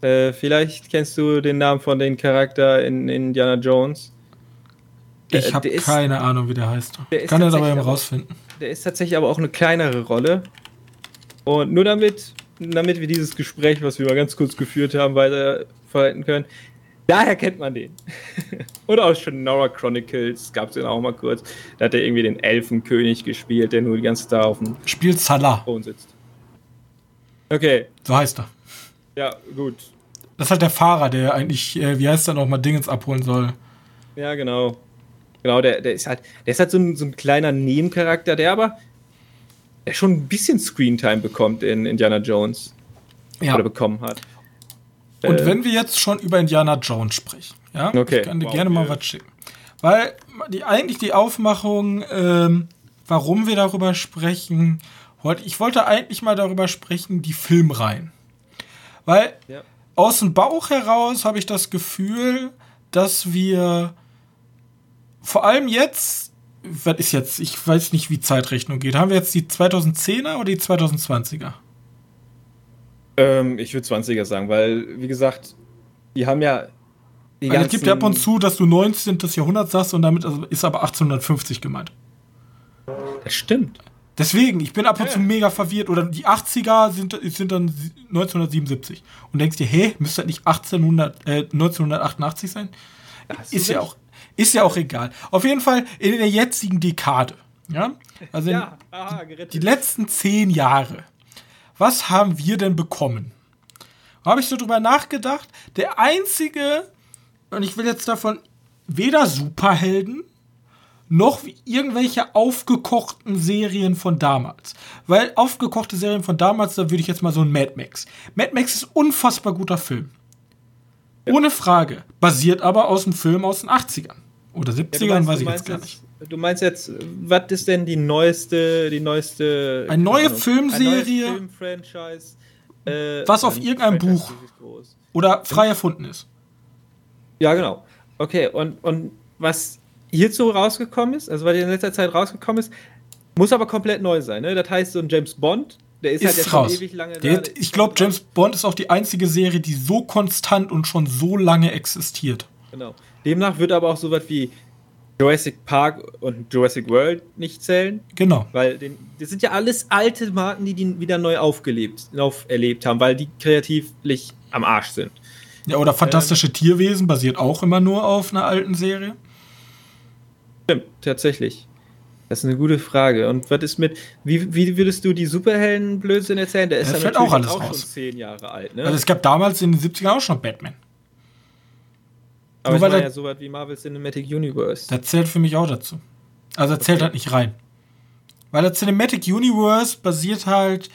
Äh, vielleicht kennst du den Namen von dem Charakter in, in Indiana Jones. Ich habe keine Ahnung, wie der heißt. Der Kann er dabei rausfinden. Der ist tatsächlich aber auch eine kleinere Rolle. Und nur damit, damit wir dieses Gespräch, was wir mal ganz kurz geführt haben, weiter verhalten können. Daher kennt man den. [LAUGHS] Oder aus Shannara Chronicles gab es den auch mal kurz. Da hat er irgendwie den Elfenkönig gespielt, der nur die ganze Zeit auf dem Spielt Salah. Thron sitzt. Okay. So heißt er. Ja, gut. Das ist halt der Fahrer, der eigentlich, äh, wie heißt er noch mal, Dingens abholen soll. Ja, genau. Genau, der, der ist halt, der ist halt so ein, so ein kleiner Nebencharakter, der aber der schon ein bisschen Screentime bekommt in Indiana Jones. Ja. Oder bekommen hat. Und Äh, wenn wir jetzt schon über Indiana Jones sprechen, ja, Okay. ich kann dir Wow, gerne mal wir- was schicken. Weil die, eigentlich die Aufmachung, ähm, warum wir darüber sprechen, heute, ich wollte eigentlich mal darüber sprechen, die Filmreihen. Weil Ja. aus dem Bauch heraus habe ich das Gefühl, dass wir vor allem jetzt, was ist jetzt, ich weiß nicht, wie Zeitrechnung geht, haben wir jetzt die 2010er oder die 2020er? Ähm, ich würde 20er sagen, weil, wie gesagt, die haben ja. Die Weil es gibt ja ab und zu, dass du 19. Jahrhundert sagst und damit ist aber 1850 gemeint. Das stimmt. Deswegen, ich bin ab und zu mega verwirrt. Oder die 80er sind, sind dann 1977. Und denkst dir, hä, müsste das nicht 1800, äh, 1988 sein? Ist ja, auch, ist ja auch egal. Auf jeden Fall in der jetzigen Dekade. Ja? Also Ja, aha, die letzten zehn Jahre. Was haben wir denn bekommen? Da habe ich so drüber nachgedacht. Der einzige, und ich will jetzt davon weder Superhelden noch wie irgendwelche aufgekochten Serien von damals. Weil aufgekochte Serien von damals, da würde ich jetzt mal so ein Mad Max. Mad Max ist ein unfassbar guter Film. Ohne Frage. Basiert aber aus dem Film aus den 80ern. Oder 70ern, Ja, meinst- weiß ich jetzt gar nicht. Du meinst jetzt, was ist denn die neueste, die neueste. Eine neue Ahnung, Filmserie? Ein Filmfranchise. Äh, Was auf ein irgendeinem Buch. Oder frei erfunden ist. Ja, genau. Okay, und, und was hierzu rausgekommen ist, also was in letzter Zeit rausgekommen ist, muss aber komplett neu sein. Ne? Das heißt, so ein James Bond, der ist, halt ist jetzt raus. schon ewig lange Der, da. ich glaube, James Bond ist auch die einzige Serie, die so konstant und schon so lange existiert. Genau. Demnach wird aber auch sowas wie Jurassic Park und Jurassic World nicht zählen, Genau. weil den, das sind ja alles alte Marken, die die wieder neu aufgelebt, auferlebt haben, weil die kreativlich am Arsch sind. Ja, oder Fantastische Tierwesen basiert auch immer nur auf einer alten Serie. Stimmt, tatsächlich. Das ist eine gute Frage. Und was ist mit, wie, wie würdest du die Superhelden-Blödsinn erzählen? Der ist Das ja natürlich auch alles auch raus. schon zehn Jahre alt, ne? Also es gab damals in den 70ern auch schon Batman. Aber nur ich meine ja sowas wie Marvel Cinematic Universe. Das zählt für mich auch dazu. Also er zählt Okay. halt nicht rein. Weil das Cinematic Universe basiert halt.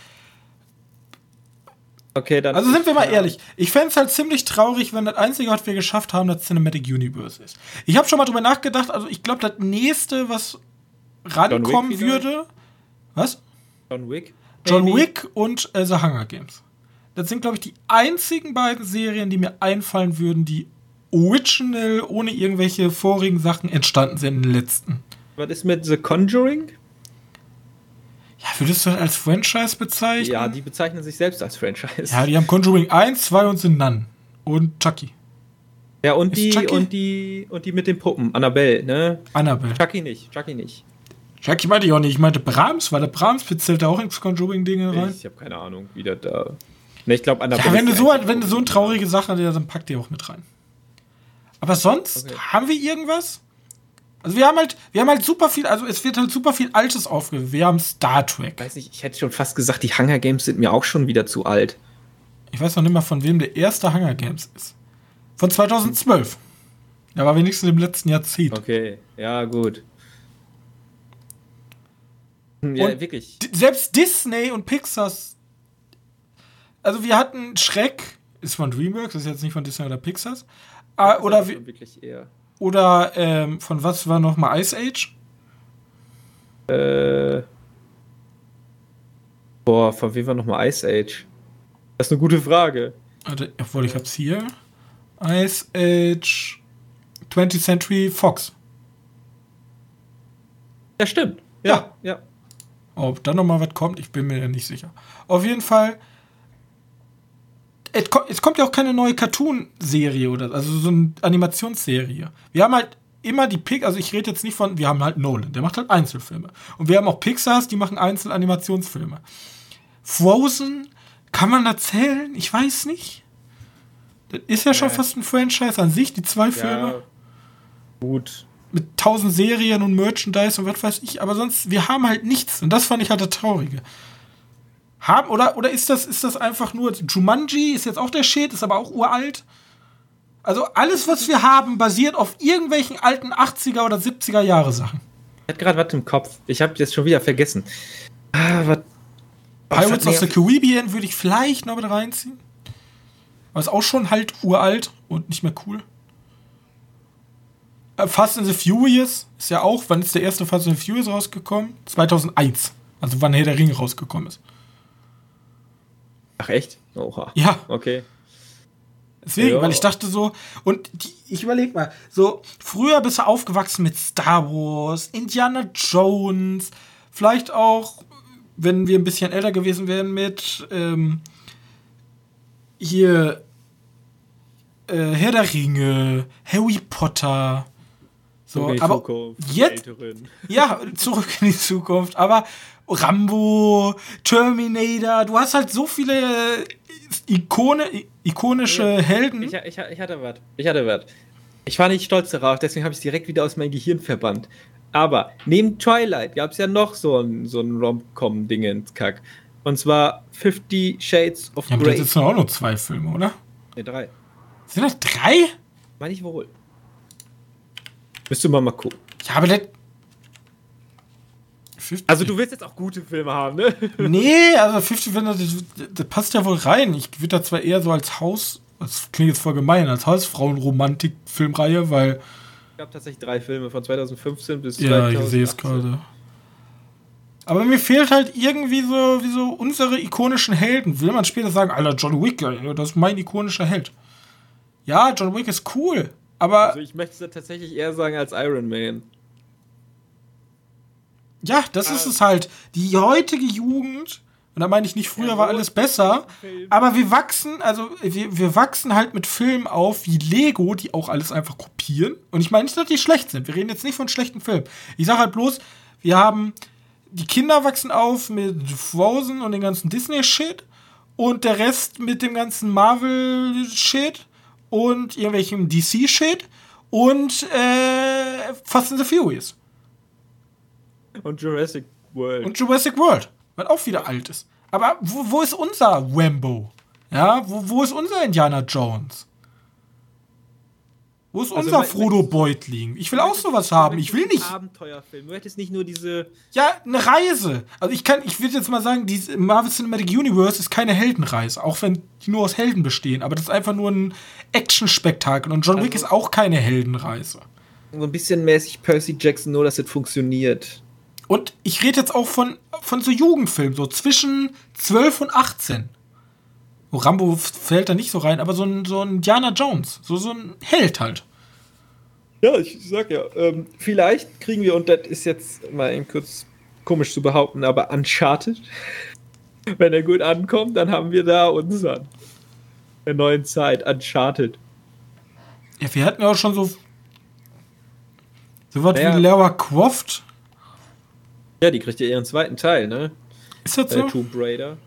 Okay, dann. Also sind wir mal ehrlich. Ich fände es halt ziemlich traurig, wenn das Einzige, was wir geschafft haben, das Cinematic Universe ist. Ich habe schon mal drüber nachgedacht, also ich glaube, das nächste, was rankommen würde. Was? John Wick. John Maybe. Wick und äh, The Hunger Games. Das sind, glaube ich, die einzigen beiden Serien, die mir einfallen würden, die original, ohne irgendwelche vorigen Sachen entstanden sind in den letzten. Was ist mit The Conjuring? Ja, würdest du das als Franchise bezeichnen? Ja, die bezeichnen sich selbst als Franchise. Ja, die haben Conjuring 1, 2 und sind Nun. Und Chucky. Ja, und Ist die, Chucky? und die, und die mit den Puppen. Annabelle, ne? Annabelle. Chucky nicht, Chucky nicht. Chucky meinte ich auch nicht. Ich meinte Brahms, weil der Brahms zählt da auch ins Conjuring-Dinge rein. Ich habe keine Ahnung, wie das da. Ne, ich glaube, Annabelle. Ja, wenn du so, eigentlich wenn du so eine traurige Sache hast, dann pack die auch mit rein. Aber sonst, Okay. haben wir irgendwas? Also wir haben halt, wir haben halt super viel, also es wird halt super viel Altes aufgegriffen. Wir haben Star Trek. Weiß nicht, ich hätte schon fast gesagt, die Hunger Games sind mir auch schon wieder zu alt. Ich weiß noch nicht mal, von wem der erste Hunger Games ist. Von 2012. Der war wenigstens im letzten Jahrzehnt. Okay, ja, gut. Hm, Ja, Und wirklich. Selbst Disney und Pixars. Also wir hatten Schreck, ist von DreamWorks, ist jetzt nicht von Disney oder Pixars. Ah, Das oder wie, wirklich eher. Oder ähm, von was war noch mal Ice Age? Äh. Boah, von wem war nochmal Ice Age? Das ist eine gute Frage. Warte, obwohl ich hab's hier. Ice Age 20th Century Fox. Ja, stimmt. Ja. Ja, ja. Ob da noch mal was kommt, ich bin mir ja nicht sicher. Auf jeden Fall. Es kommt, ja auch keine neue Cartoon-Serie oder also so eine Animationsserie. Wir haben halt immer die Pick, also ich rede jetzt nicht von, wir haben halt Nolan, der macht halt Einzelfilme. Und wir haben auch Pixars, die machen Einzelanimationsfilme. Frozen, kann man da zählen? Ich weiß nicht. Das ist ja schon Nee. fast ein Franchise an sich, die zwei Filme ja. Gut. mit tausend Serien und Merchandise und was weiß ich, aber sonst, wir haben halt nichts. Und das fand ich halt das Traurige. Haben, oder, oder ist das, ist das einfach nur, Jumanji ist jetzt auch der Shit, ist aber auch uralt. Also alles, was wir haben, basiert auf irgendwelchen alten 80er oder 70er Jahre Sachen. Ich hatte gerade was im Kopf. Ich habe jetzt schon wieder vergessen. Ah, was. Pirates of the Caribbean würde ich vielleicht noch mit reinziehen. Aber ist auch schon halt uralt und nicht mehr cool. Äh, Fast and the Furious ist ja auch, wann ist der erste Fast and the Furious rausgekommen? 2001. Also wann Herr der Ring rausgekommen ist. Ach echt? Oha. Ja. Okay. Deswegen, Ja. weil ich dachte so, und die, ich überleg mal, so, früher bist du aufgewachsen mit Star Wars, Indiana Jones, vielleicht auch, wenn wir ein bisschen älter gewesen wären, mit ähm, hier äh, Herr der Ringe, Harry Potter. So, aber Zukunft, jetzt, ja, zurück in die Zukunft. Aber Rambo, Terminator, du hast halt so viele Ikone, ikonische Ja. Helden. Ich, ich, ich hatte was. Ich hatte was. Ich war nicht stolz darauf, deswegen habe ich es direkt wieder aus meinem Gehirn verbannt. Aber neben Twilight gab es ja noch so ein, so ein Rom-Com-Dingens-Kack. Und zwar Fifty Shades of ja, aber das Grey. sind doch auch nur zwei Filme, oder? Ne, drei. Sind das drei? Meine ich wohl. Müsste man mal gucken. Ja, aber das. 50 Also du willst jetzt auch gute Filme haben, ne? [LAUGHS] Nee, also 50 wenn das, das passt ja wohl rein. Ich würde da zwar eher so als Haus. Das klingt jetzt voll gemein, als Hausfrauen-Romantik-Filmreihe, weil. Es gab tatsächlich drei Filme von 2015 bis Ja, ich 2018. sehe es gerade. Aber mir fehlt halt irgendwie so, wie so unsere ikonischen Helden. Will man später sagen, Alter, John Wick, ja, das ist mein ikonischer Held. Ja, John Wick ist cool, aber Also ich möchte es tatsächlich eher sagen als Iron Man. Ja, das ist es halt. Die heutige Jugend, und da meine ich nicht, früher war alles besser, aber wir wachsen, also wir, wir wachsen halt mit Filmen auf wie Lego, die auch alles einfach kopieren. Und ich meine nicht, dass die schlecht sind. Wir reden jetzt nicht von schlechten Filmen. Ich sage halt bloß, wir haben, die Kinder wachsen auf mit Frozen und den ganzen Disney-Shit und der Rest mit dem ganzen Marvel-Shit und irgendwelchem DC-Shit und äh, Fast and the Furious. Und Jurassic World. Und Jurassic World, weil auch wieder alt ist. Aber wo, wo ist unser Rambo? Ja, wo, wo ist unser Indiana Jones? Wo ist Also unser mein- Frodo Beutling? Ich will auch sowas haben. Ich will nicht. Abenteuerfilm. Du hättest nicht nur diese. Ja, eine Reise. Also ich kann, ich würde jetzt mal sagen, die Marvel Cinematic Universe ist keine Heldenreise, auch wenn die nur aus Helden bestehen. Aber das ist einfach nur ein Action-Spektakel. Und John Wick Also- ist auch keine Heldenreise. So ein bisschen mäßig Percy Jackson, nur dass es funktioniert. Und ich rede jetzt auch von, von so Jugendfilmen, so zwischen 12 und 18. Oh, Rambo fällt da nicht so rein, aber so ein, so ein Indiana Jones, so, so ein Held halt. Ja, ich sag ja. Ähm, vielleicht kriegen wir, und das ist jetzt mal eben kurz komisch zu behaupten, aber Uncharted. [LAUGHS] Wenn er gut ankommt, dann haben wir da unseren. Der neuen Zeit, Uncharted. Ja, wir hatten ja auch schon so. So was Ja. wie Lara Croft. Ja, die kriegt ja ihren zweiten Teil, ne? Ist das Äh, so? Tomb Raider.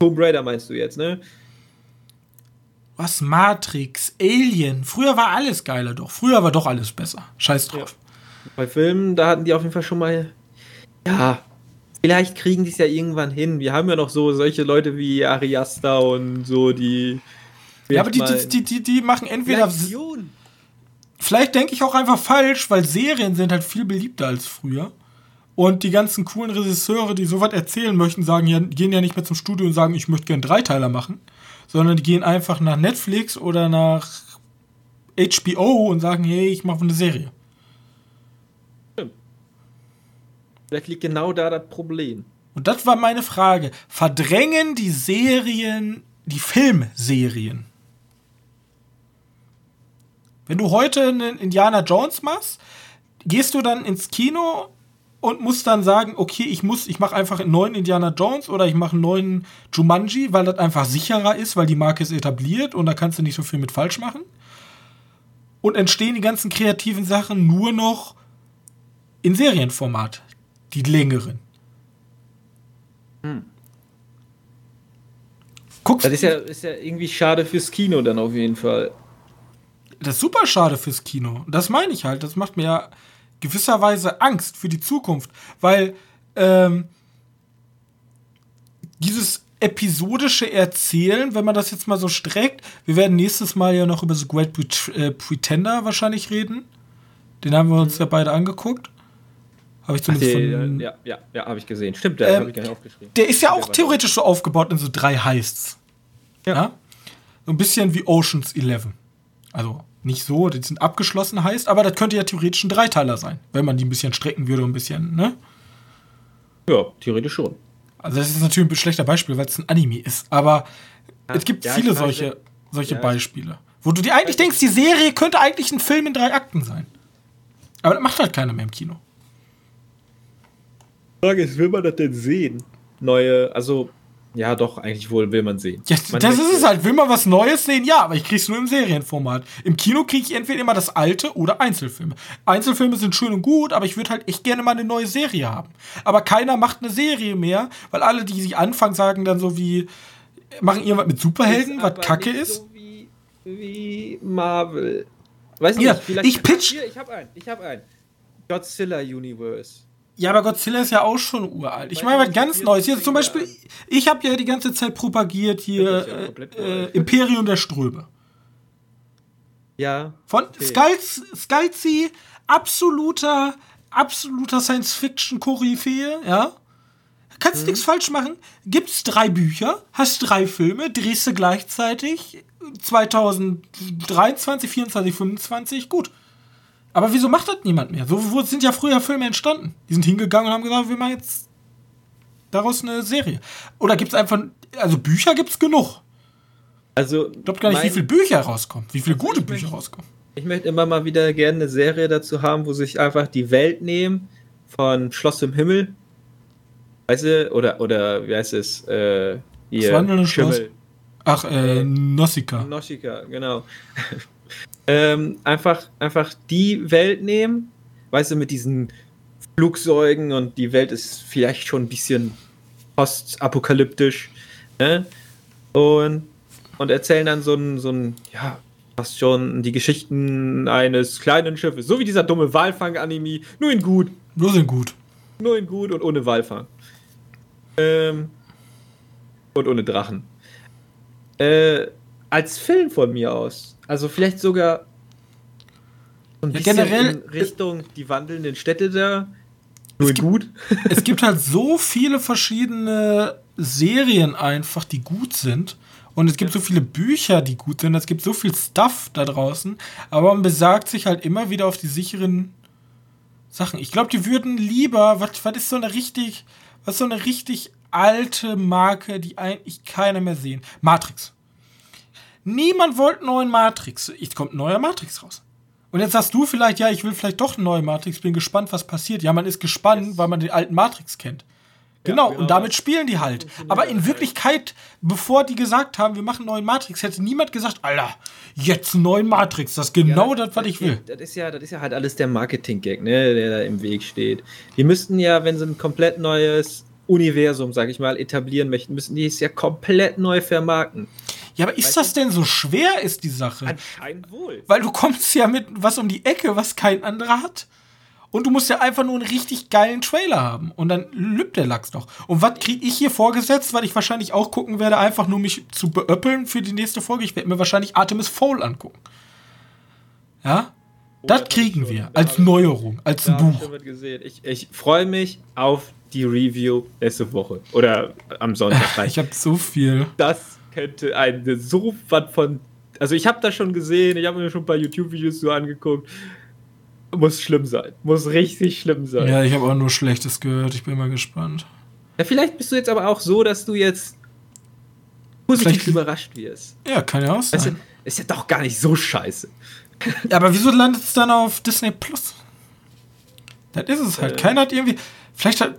Tomb Raider meinst du jetzt, ne? Was? Matrix, Alien. Früher war alles geiler doch. Früher war doch alles besser. Scheiß drauf. Bei Filmen, da hatten die auf jeden Fall schon mal. Ja, vielleicht kriegen die es ja irgendwann hin. Wir haben ja noch so solche Leute wie Ari Aster und so, die. Ja, aber die, die, die, die, machen entweder. Reaktion. Vielleicht denke ich auch einfach falsch, weil Serien sind halt viel beliebter als früher. Und die ganzen coolen Regisseure, die sowas erzählen möchten, sagen ja, gehen ja nicht mehr zum Studio und sagen, ich möchte gerne Dreiteiler machen, sondern die gehen einfach nach Netflix oder nach HBO und sagen, hey, ich mache eine Serie. Vielleicht liegt genau da das Problem. Und das war meine Frage. Verdrängen die Serien, die Filmserien? Wenn du heute einen Indiana Jones machst, gehst du dann ins Kino und musst dann sagen, okay, ich muss, ich mache einfach einen neuen Indiana Jones oder ich mache einen neuen Jumanji, weil das einfach sicherer ist, weil die Marke ist etabliert und da kannst du nicht so viel mit falsch machen. Und entstehen die ganzen kreativen Sachen nur noch in Serienformat, die längeren. Guckst Das ist ja, ist ja irgendwie schade fürs Kino dann auf jeden Fall. Das ist super schade fürs Kino. Das meine ich halt. Das macht mir ja gewisserweise Angst für die Zukunft, weil ähm, dieses episodische Erzählen, wenn man das jetzt mal so streckt. Wir werden nächstes Mal ja noch über The Great äh, Pretender wahrscheinlich reden. Den haben wir uns ja beide angeguckt. Habe ich zumindest Ach, von, ja, ja, ja, habe ich gesehen. Stimmt, der ähm, habe ich gar nicht aufgeschrieben. Der ist ja auch theoretisch so aufgebaut in so drei Heists. Ja. ja. So ein bisschen wie Oceans 11. Also nicht so, die sind abgeschlossen heißt, aber das könnte ja theoretisch ein Dreiteiler sein, wenn man die ein bisschen strecken würde, ein bisschen, ne? Ja, theoretisch schon. Also das ist natürlich ein schlechter Beispiel, weil es ein Anime ist, aber ja, es gibt ja, viele solche, solche ja, Beispiele, wo du dir eigentlich denkst, die Serie könnte eigentlich ein Film in drei Akten sein. Aber das macht halt keiner mehr im Kino. Die Frage ist, will man das denn sehen? Neue, also ja, doch, eigentlich wohl will man sehen. Ja, man das ist es halt. Will man was Neues sehen? Ja, aber ich krieg's nur im Serienformat. Im Kino kriege ich entweder immer das alte oder Einzelfilme. Einzelfilme sind schön und gut, aber ich würde halt echt gerne mal eine neue Serie haben. Aber keiner macht eine Serie mehr, weil alle, die sie anfangen, sagen dann so wie, machen irgendwas mit Superhelden, was kacke ist. So wie, wie Marvel. Weiß nicht, ja, vielleicht. Ich pitch. Hier, ich hab einen, ich hab einen. Godzilla Universe. Ja, aber Godzilla ist ja auch schon uralt. Ich meine was ganz Neues. Hier zum Beispiel, ich habe ja die ganze Zeit propagiert hier äh, äh, Imperium der Ströme. Ja. Von okay. Scalzi, absoluter, absoluter Science-Fiction-Koryphäe, ja. Kannst mhm. nichts falsch machen. Gibt's drei Bücher, hast drei Filme, drehst du gleichzeitig 2023, 24, 25, gut. Aber wieso macht das niemand mehr? So sind ja früher Filme entstanden. Die sind hingegangen und haben gesagt, wir machen jetzt daraus eine Serie. Oder gibt es einfach, also Bücher gibt es genug. Also, ich glaube gar nicht, wie viele Bücher rauskommen, wie viele also gute Bücher möchte, rauskommen. Ich möchte immer mal wieder gerne eine Serie dazu haben, wo sich einfach die Welt nehmen von Schloss im Himmel. Weißt du, oder, oder wie heißt es? Äh, hier, das wandelnde Schloss. Ach, äh, Nausicaa. Nausicaa, genau ähm, einfach, einfach die Welt nehmen, weißt du, mit diesen Flugzeugen und die Welt ist vielleicht schon ein bisschen postapokalyptisch, ne? Und, und erzählen dann so ein, so ein, ja, fast schon die Geschichten eines kleinen Schiffes, so wie dieser dumme Walfang-Anime, nur in gut. Nur in gut. Nur in gut und ohne Walfang. Ähm, und ohne Drachen. Äh, als Film von mir aus. Also vielleicht sogar ein ja, generell in Richtung die wandelnden Städte da. Nur gibt, gut. es [LAUGHS] gibt halt so viele verschiedene Serien einfach, die gut sind. Und es gibt so viele Bücher, die gut sind. Es gibt so viel Stuff da draußen. Aber man besagt sich halt immer wieder auf die sicheren Sachen. Ich glaube, die würden lieber, was, was ist so eine richtig, was ist so eine richtig alte Marke, die eigentlich keiner mehr sehen? Matrix. Niemand wollte einen neuen Matrix. Jetzt kommt ein neuer Matrix raus. Und jetzt sagst du vielleicht, ja, ich will vielleicht doch einen neuen Matrix, bin gespannt, was passiert. Ja, man ist gespannt, yes. weil man den alten Matrix kennt. Genau, ja, genau. und damit spielen die halt. Aber in Wirklichkeit, bevor die gesagt haben, wir machen einen neuen Matrix, hätte niemand gesagt, Alter, jetzt einen neuen Matrix. Das ist genau ja, das, was ich will. Das ist, ja, das ist ja halt alles der Marketing-Gag, ne, der da im Weg steht. Die müssten ja, wenn sie ein komplett neues Universum, sag ich mal, etablieren möchten, müssen die es ja komplett neu vermarkten. Ja, aber ist das denn so schwer, ist die Sache? Anscheinend wohl. Weil du kommst ja mit was um die Ecke, was kein anderer hat. Und du musst ja einfach nur einen richtig geilen Trailer haben. Und dann lübt der Lachs doch. Und was kriege ich hier vorgesetzt, weil ich wahrscheinlich auch gucken werde, einfach nur mich zu beöppeln für die nächste Folge? Ich werde mir wahrscheinlich Artemis Fowl angucken. Ja? Oh, das kriegen wir als Neuerung, als ein Buch. Ich, ich, ich freue mich auf die Review nächste Woche. Oder am Sonntag. [LAUGHS] ich habe so viel. Das könnte eine so was von. Also ich habe das schon gesehen, ich habe mir schon ein paar YouTube-Videos so angeguckt. Muss schlimm sein. Muss richtig schlimm sein. Ja, ich habe auch nur Schlechtes gehört. Ich bin mal gespannt. Ja, vielleicht bist du jetzt aber auch so, dass du jetzt positiv vielleicht, überrascht wirst. Ja, kann ja auch sein. Weißt du, ist ja doch gar nicht so scheiße. Ja, aber wieso landet es dann auf Disney Plus? Das ist es halt. Äh, Keiner hat irgendwie. Vielleicht hat.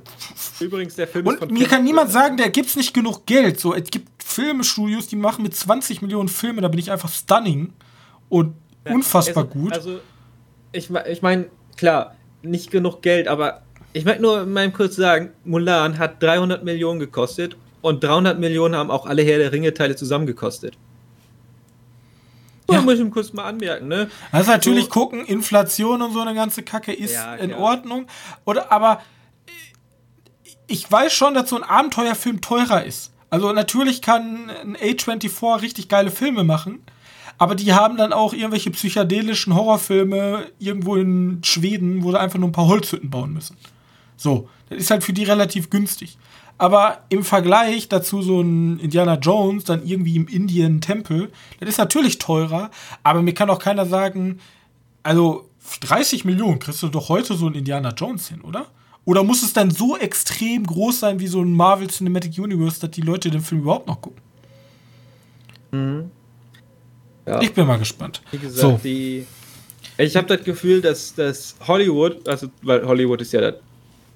Übrigens, der Film Und mir kann niemand sagen, der gibt's nicht genug Geld. So, es gibt Filmstudios, die machen mit 20 Millionen Filme, da bin ich einfach stunning und ja, unfassbar also, gut. Also, ich, ich meine, klar, nicht genug Geld, aber ich möchte nur mal kurz sagen, Mulan hat 300 Millionen gekostet und 300 Millionen haben auch alle Herr der Ringe-Teile zusammengekostet. Ja. muss ich kurz mal anmerken, ne? Also natürlich so, gucken, Inflation und so eine ganze Kacke ist ja, in Ordnung. Oder aber ich weiß schon, dass so ein Abenteuerfilm teurer ist. Also natürlich kann ein A24 richtig geile Filme machen, aber die haben dann auch irgendwelche psychedelischen Horrorfilme irgendwo in Schweden, wo sie einfach nur ein paar Holzhütten bauen müssen. So, das ist halt für die relativ günstig. Aber im Vergleich dazu so ein Indiana Jones, dann irgendwie im Indien-Tempel, das ist natürlich teurer, aber mir kann auch keiner sagen, also 30 Millionen kriegst du doch heute so ein Indiana Jones hin, oder? Oder muss es dann so extrem groß sein wie so ein Marvel Cinematic Universe, dass die Leute den Film überhaupt noch gucken? Mhm. Ja. Ich bin mal gespannt. Wie gesagt, so. die. Ich habe das Gefühl, dass, dass Hollywood, also weil Hollywood ist ja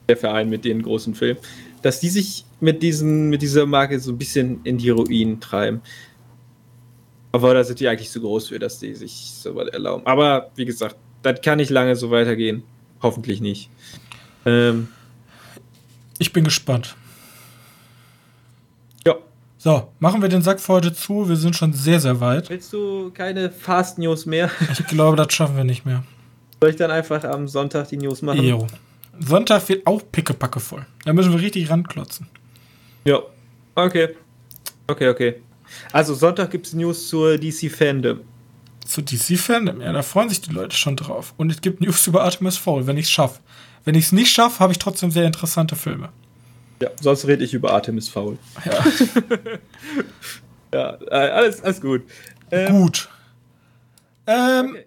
der Verein mit den großen Filmen, dass die sich mit, diesen, mit dieser Marke so ein bisschen in die Ruinen treiben. Aber da sind die eigentlich zu groß für, dass die sich so was erlauben. Aber wie gesagt, das kann nicht lange so weitergehen. Hoffentlich nicht. Ähm, ich bin gespannt. Ja. So, machen wir den Sack für heute zu. Wir sind schon sehr, sehr weit. Willst du keine Fast News mehr? [LAUGHS] Ich glaube, das schaffen wir nicht mehr. Soll ich dann einfach am Sonntag die News machen? Jo. Sonntag wird auch pickepacke voll. Da müssen wir richtig ranklotzen. Ja. Okay. Okay, okay. Also Sonntag gibt es News zur DC Fandom. Zu DC Fandom, ja, da freuen sich die Leute schon drauf. Und es gibt News über Artemis Fowl, wenn ich es schaffe. Wenn ich es nicht schaffe, habe ich trotzdem sehr interessante Filme. Ja, sonst rede ich über Artemis Fowl. Ja. [LAUGHS] ja, äh, alles, alles gut. Ähm, gut. Ähm, okay.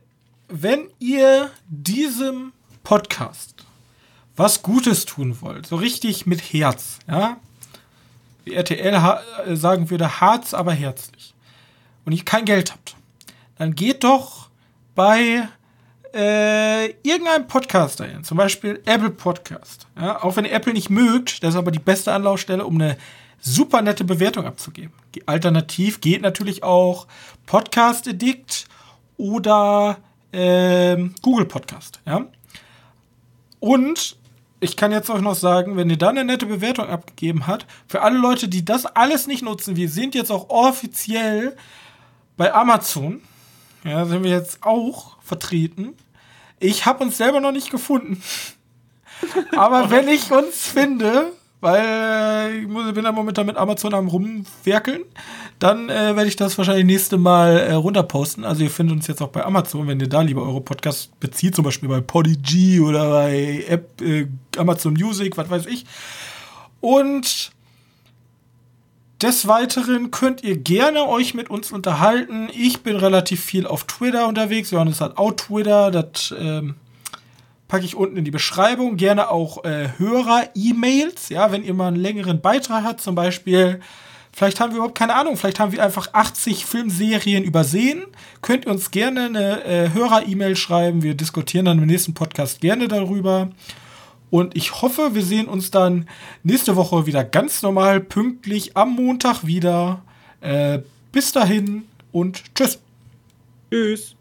Wenn ihr diesem Podcast was Gutes tun wollt, so richtig mit Herz, ja, wie RTL äh, sagen würde, Harz, aber herzlich, und ihr kein Geld habt, dann geht doch bei äh, Podcaster hin, zum Beispiel Apple Podcast. Ja, auch wenn ihr Apple nicht mögt, das ist aber die beste Anlaufstelle, um eine super nette Bewertung abzugeben. Alternativ geht natürlich auch Podcast Addict oder äh, Google Podcast. Ja? Und ich kann jetzt auch noch sagen, wenn ihr dann eine nette Bewertung abgegeben habt, für alle Leute, die das alles nicht nutzen, wir sind jetzt auch offiziell bei Amazon. Ja, sind wir jetzt auch vertreten. Ich habe uns selber noch nicht gefunden. [LAUGHS] Aber wenn ich uns finde, weil ich bin da momentan mit Amazon am rumwerkeln, dann äh, werde ich das wahrscheinlich nächste Mal äh, runterposten. Also ihr findet uns jetzt auch bei Amazon, wenn ihr da lieber eure Podcasts bezieht, zum Beispiel bei Podigy oder bei App, äh, Amazon Music, was weiß ich. Und des Weiteren könnt ihr gerne euch mit uns unterhalten. Ich bin relativ viel auf Twitter unterwegs. Johannes hat auch Twitter. Das ähm, packe ich unten in die Beschreibung. Gerne auch äh, Hörer-E-Mails. Ja, wenn ihr mal einen längeren Beitrag habt, zum Beispiel. Vielleicht haben wir überhaupt keine Ahnung. Vielleicht haben wir einfach 80 Filmserien übersehen. Könnt ihr uns gerne eine äh, Hörer-E-Mail schreiben. Wir diskutieren dann im nächsten Podcast gerne darüber. Und ich hoffe, wir sehen uns dann nächste Woche wieder ganz normal, pünktlich am Montag wieder. Äh, bis dahin und tschüss. Tschüss.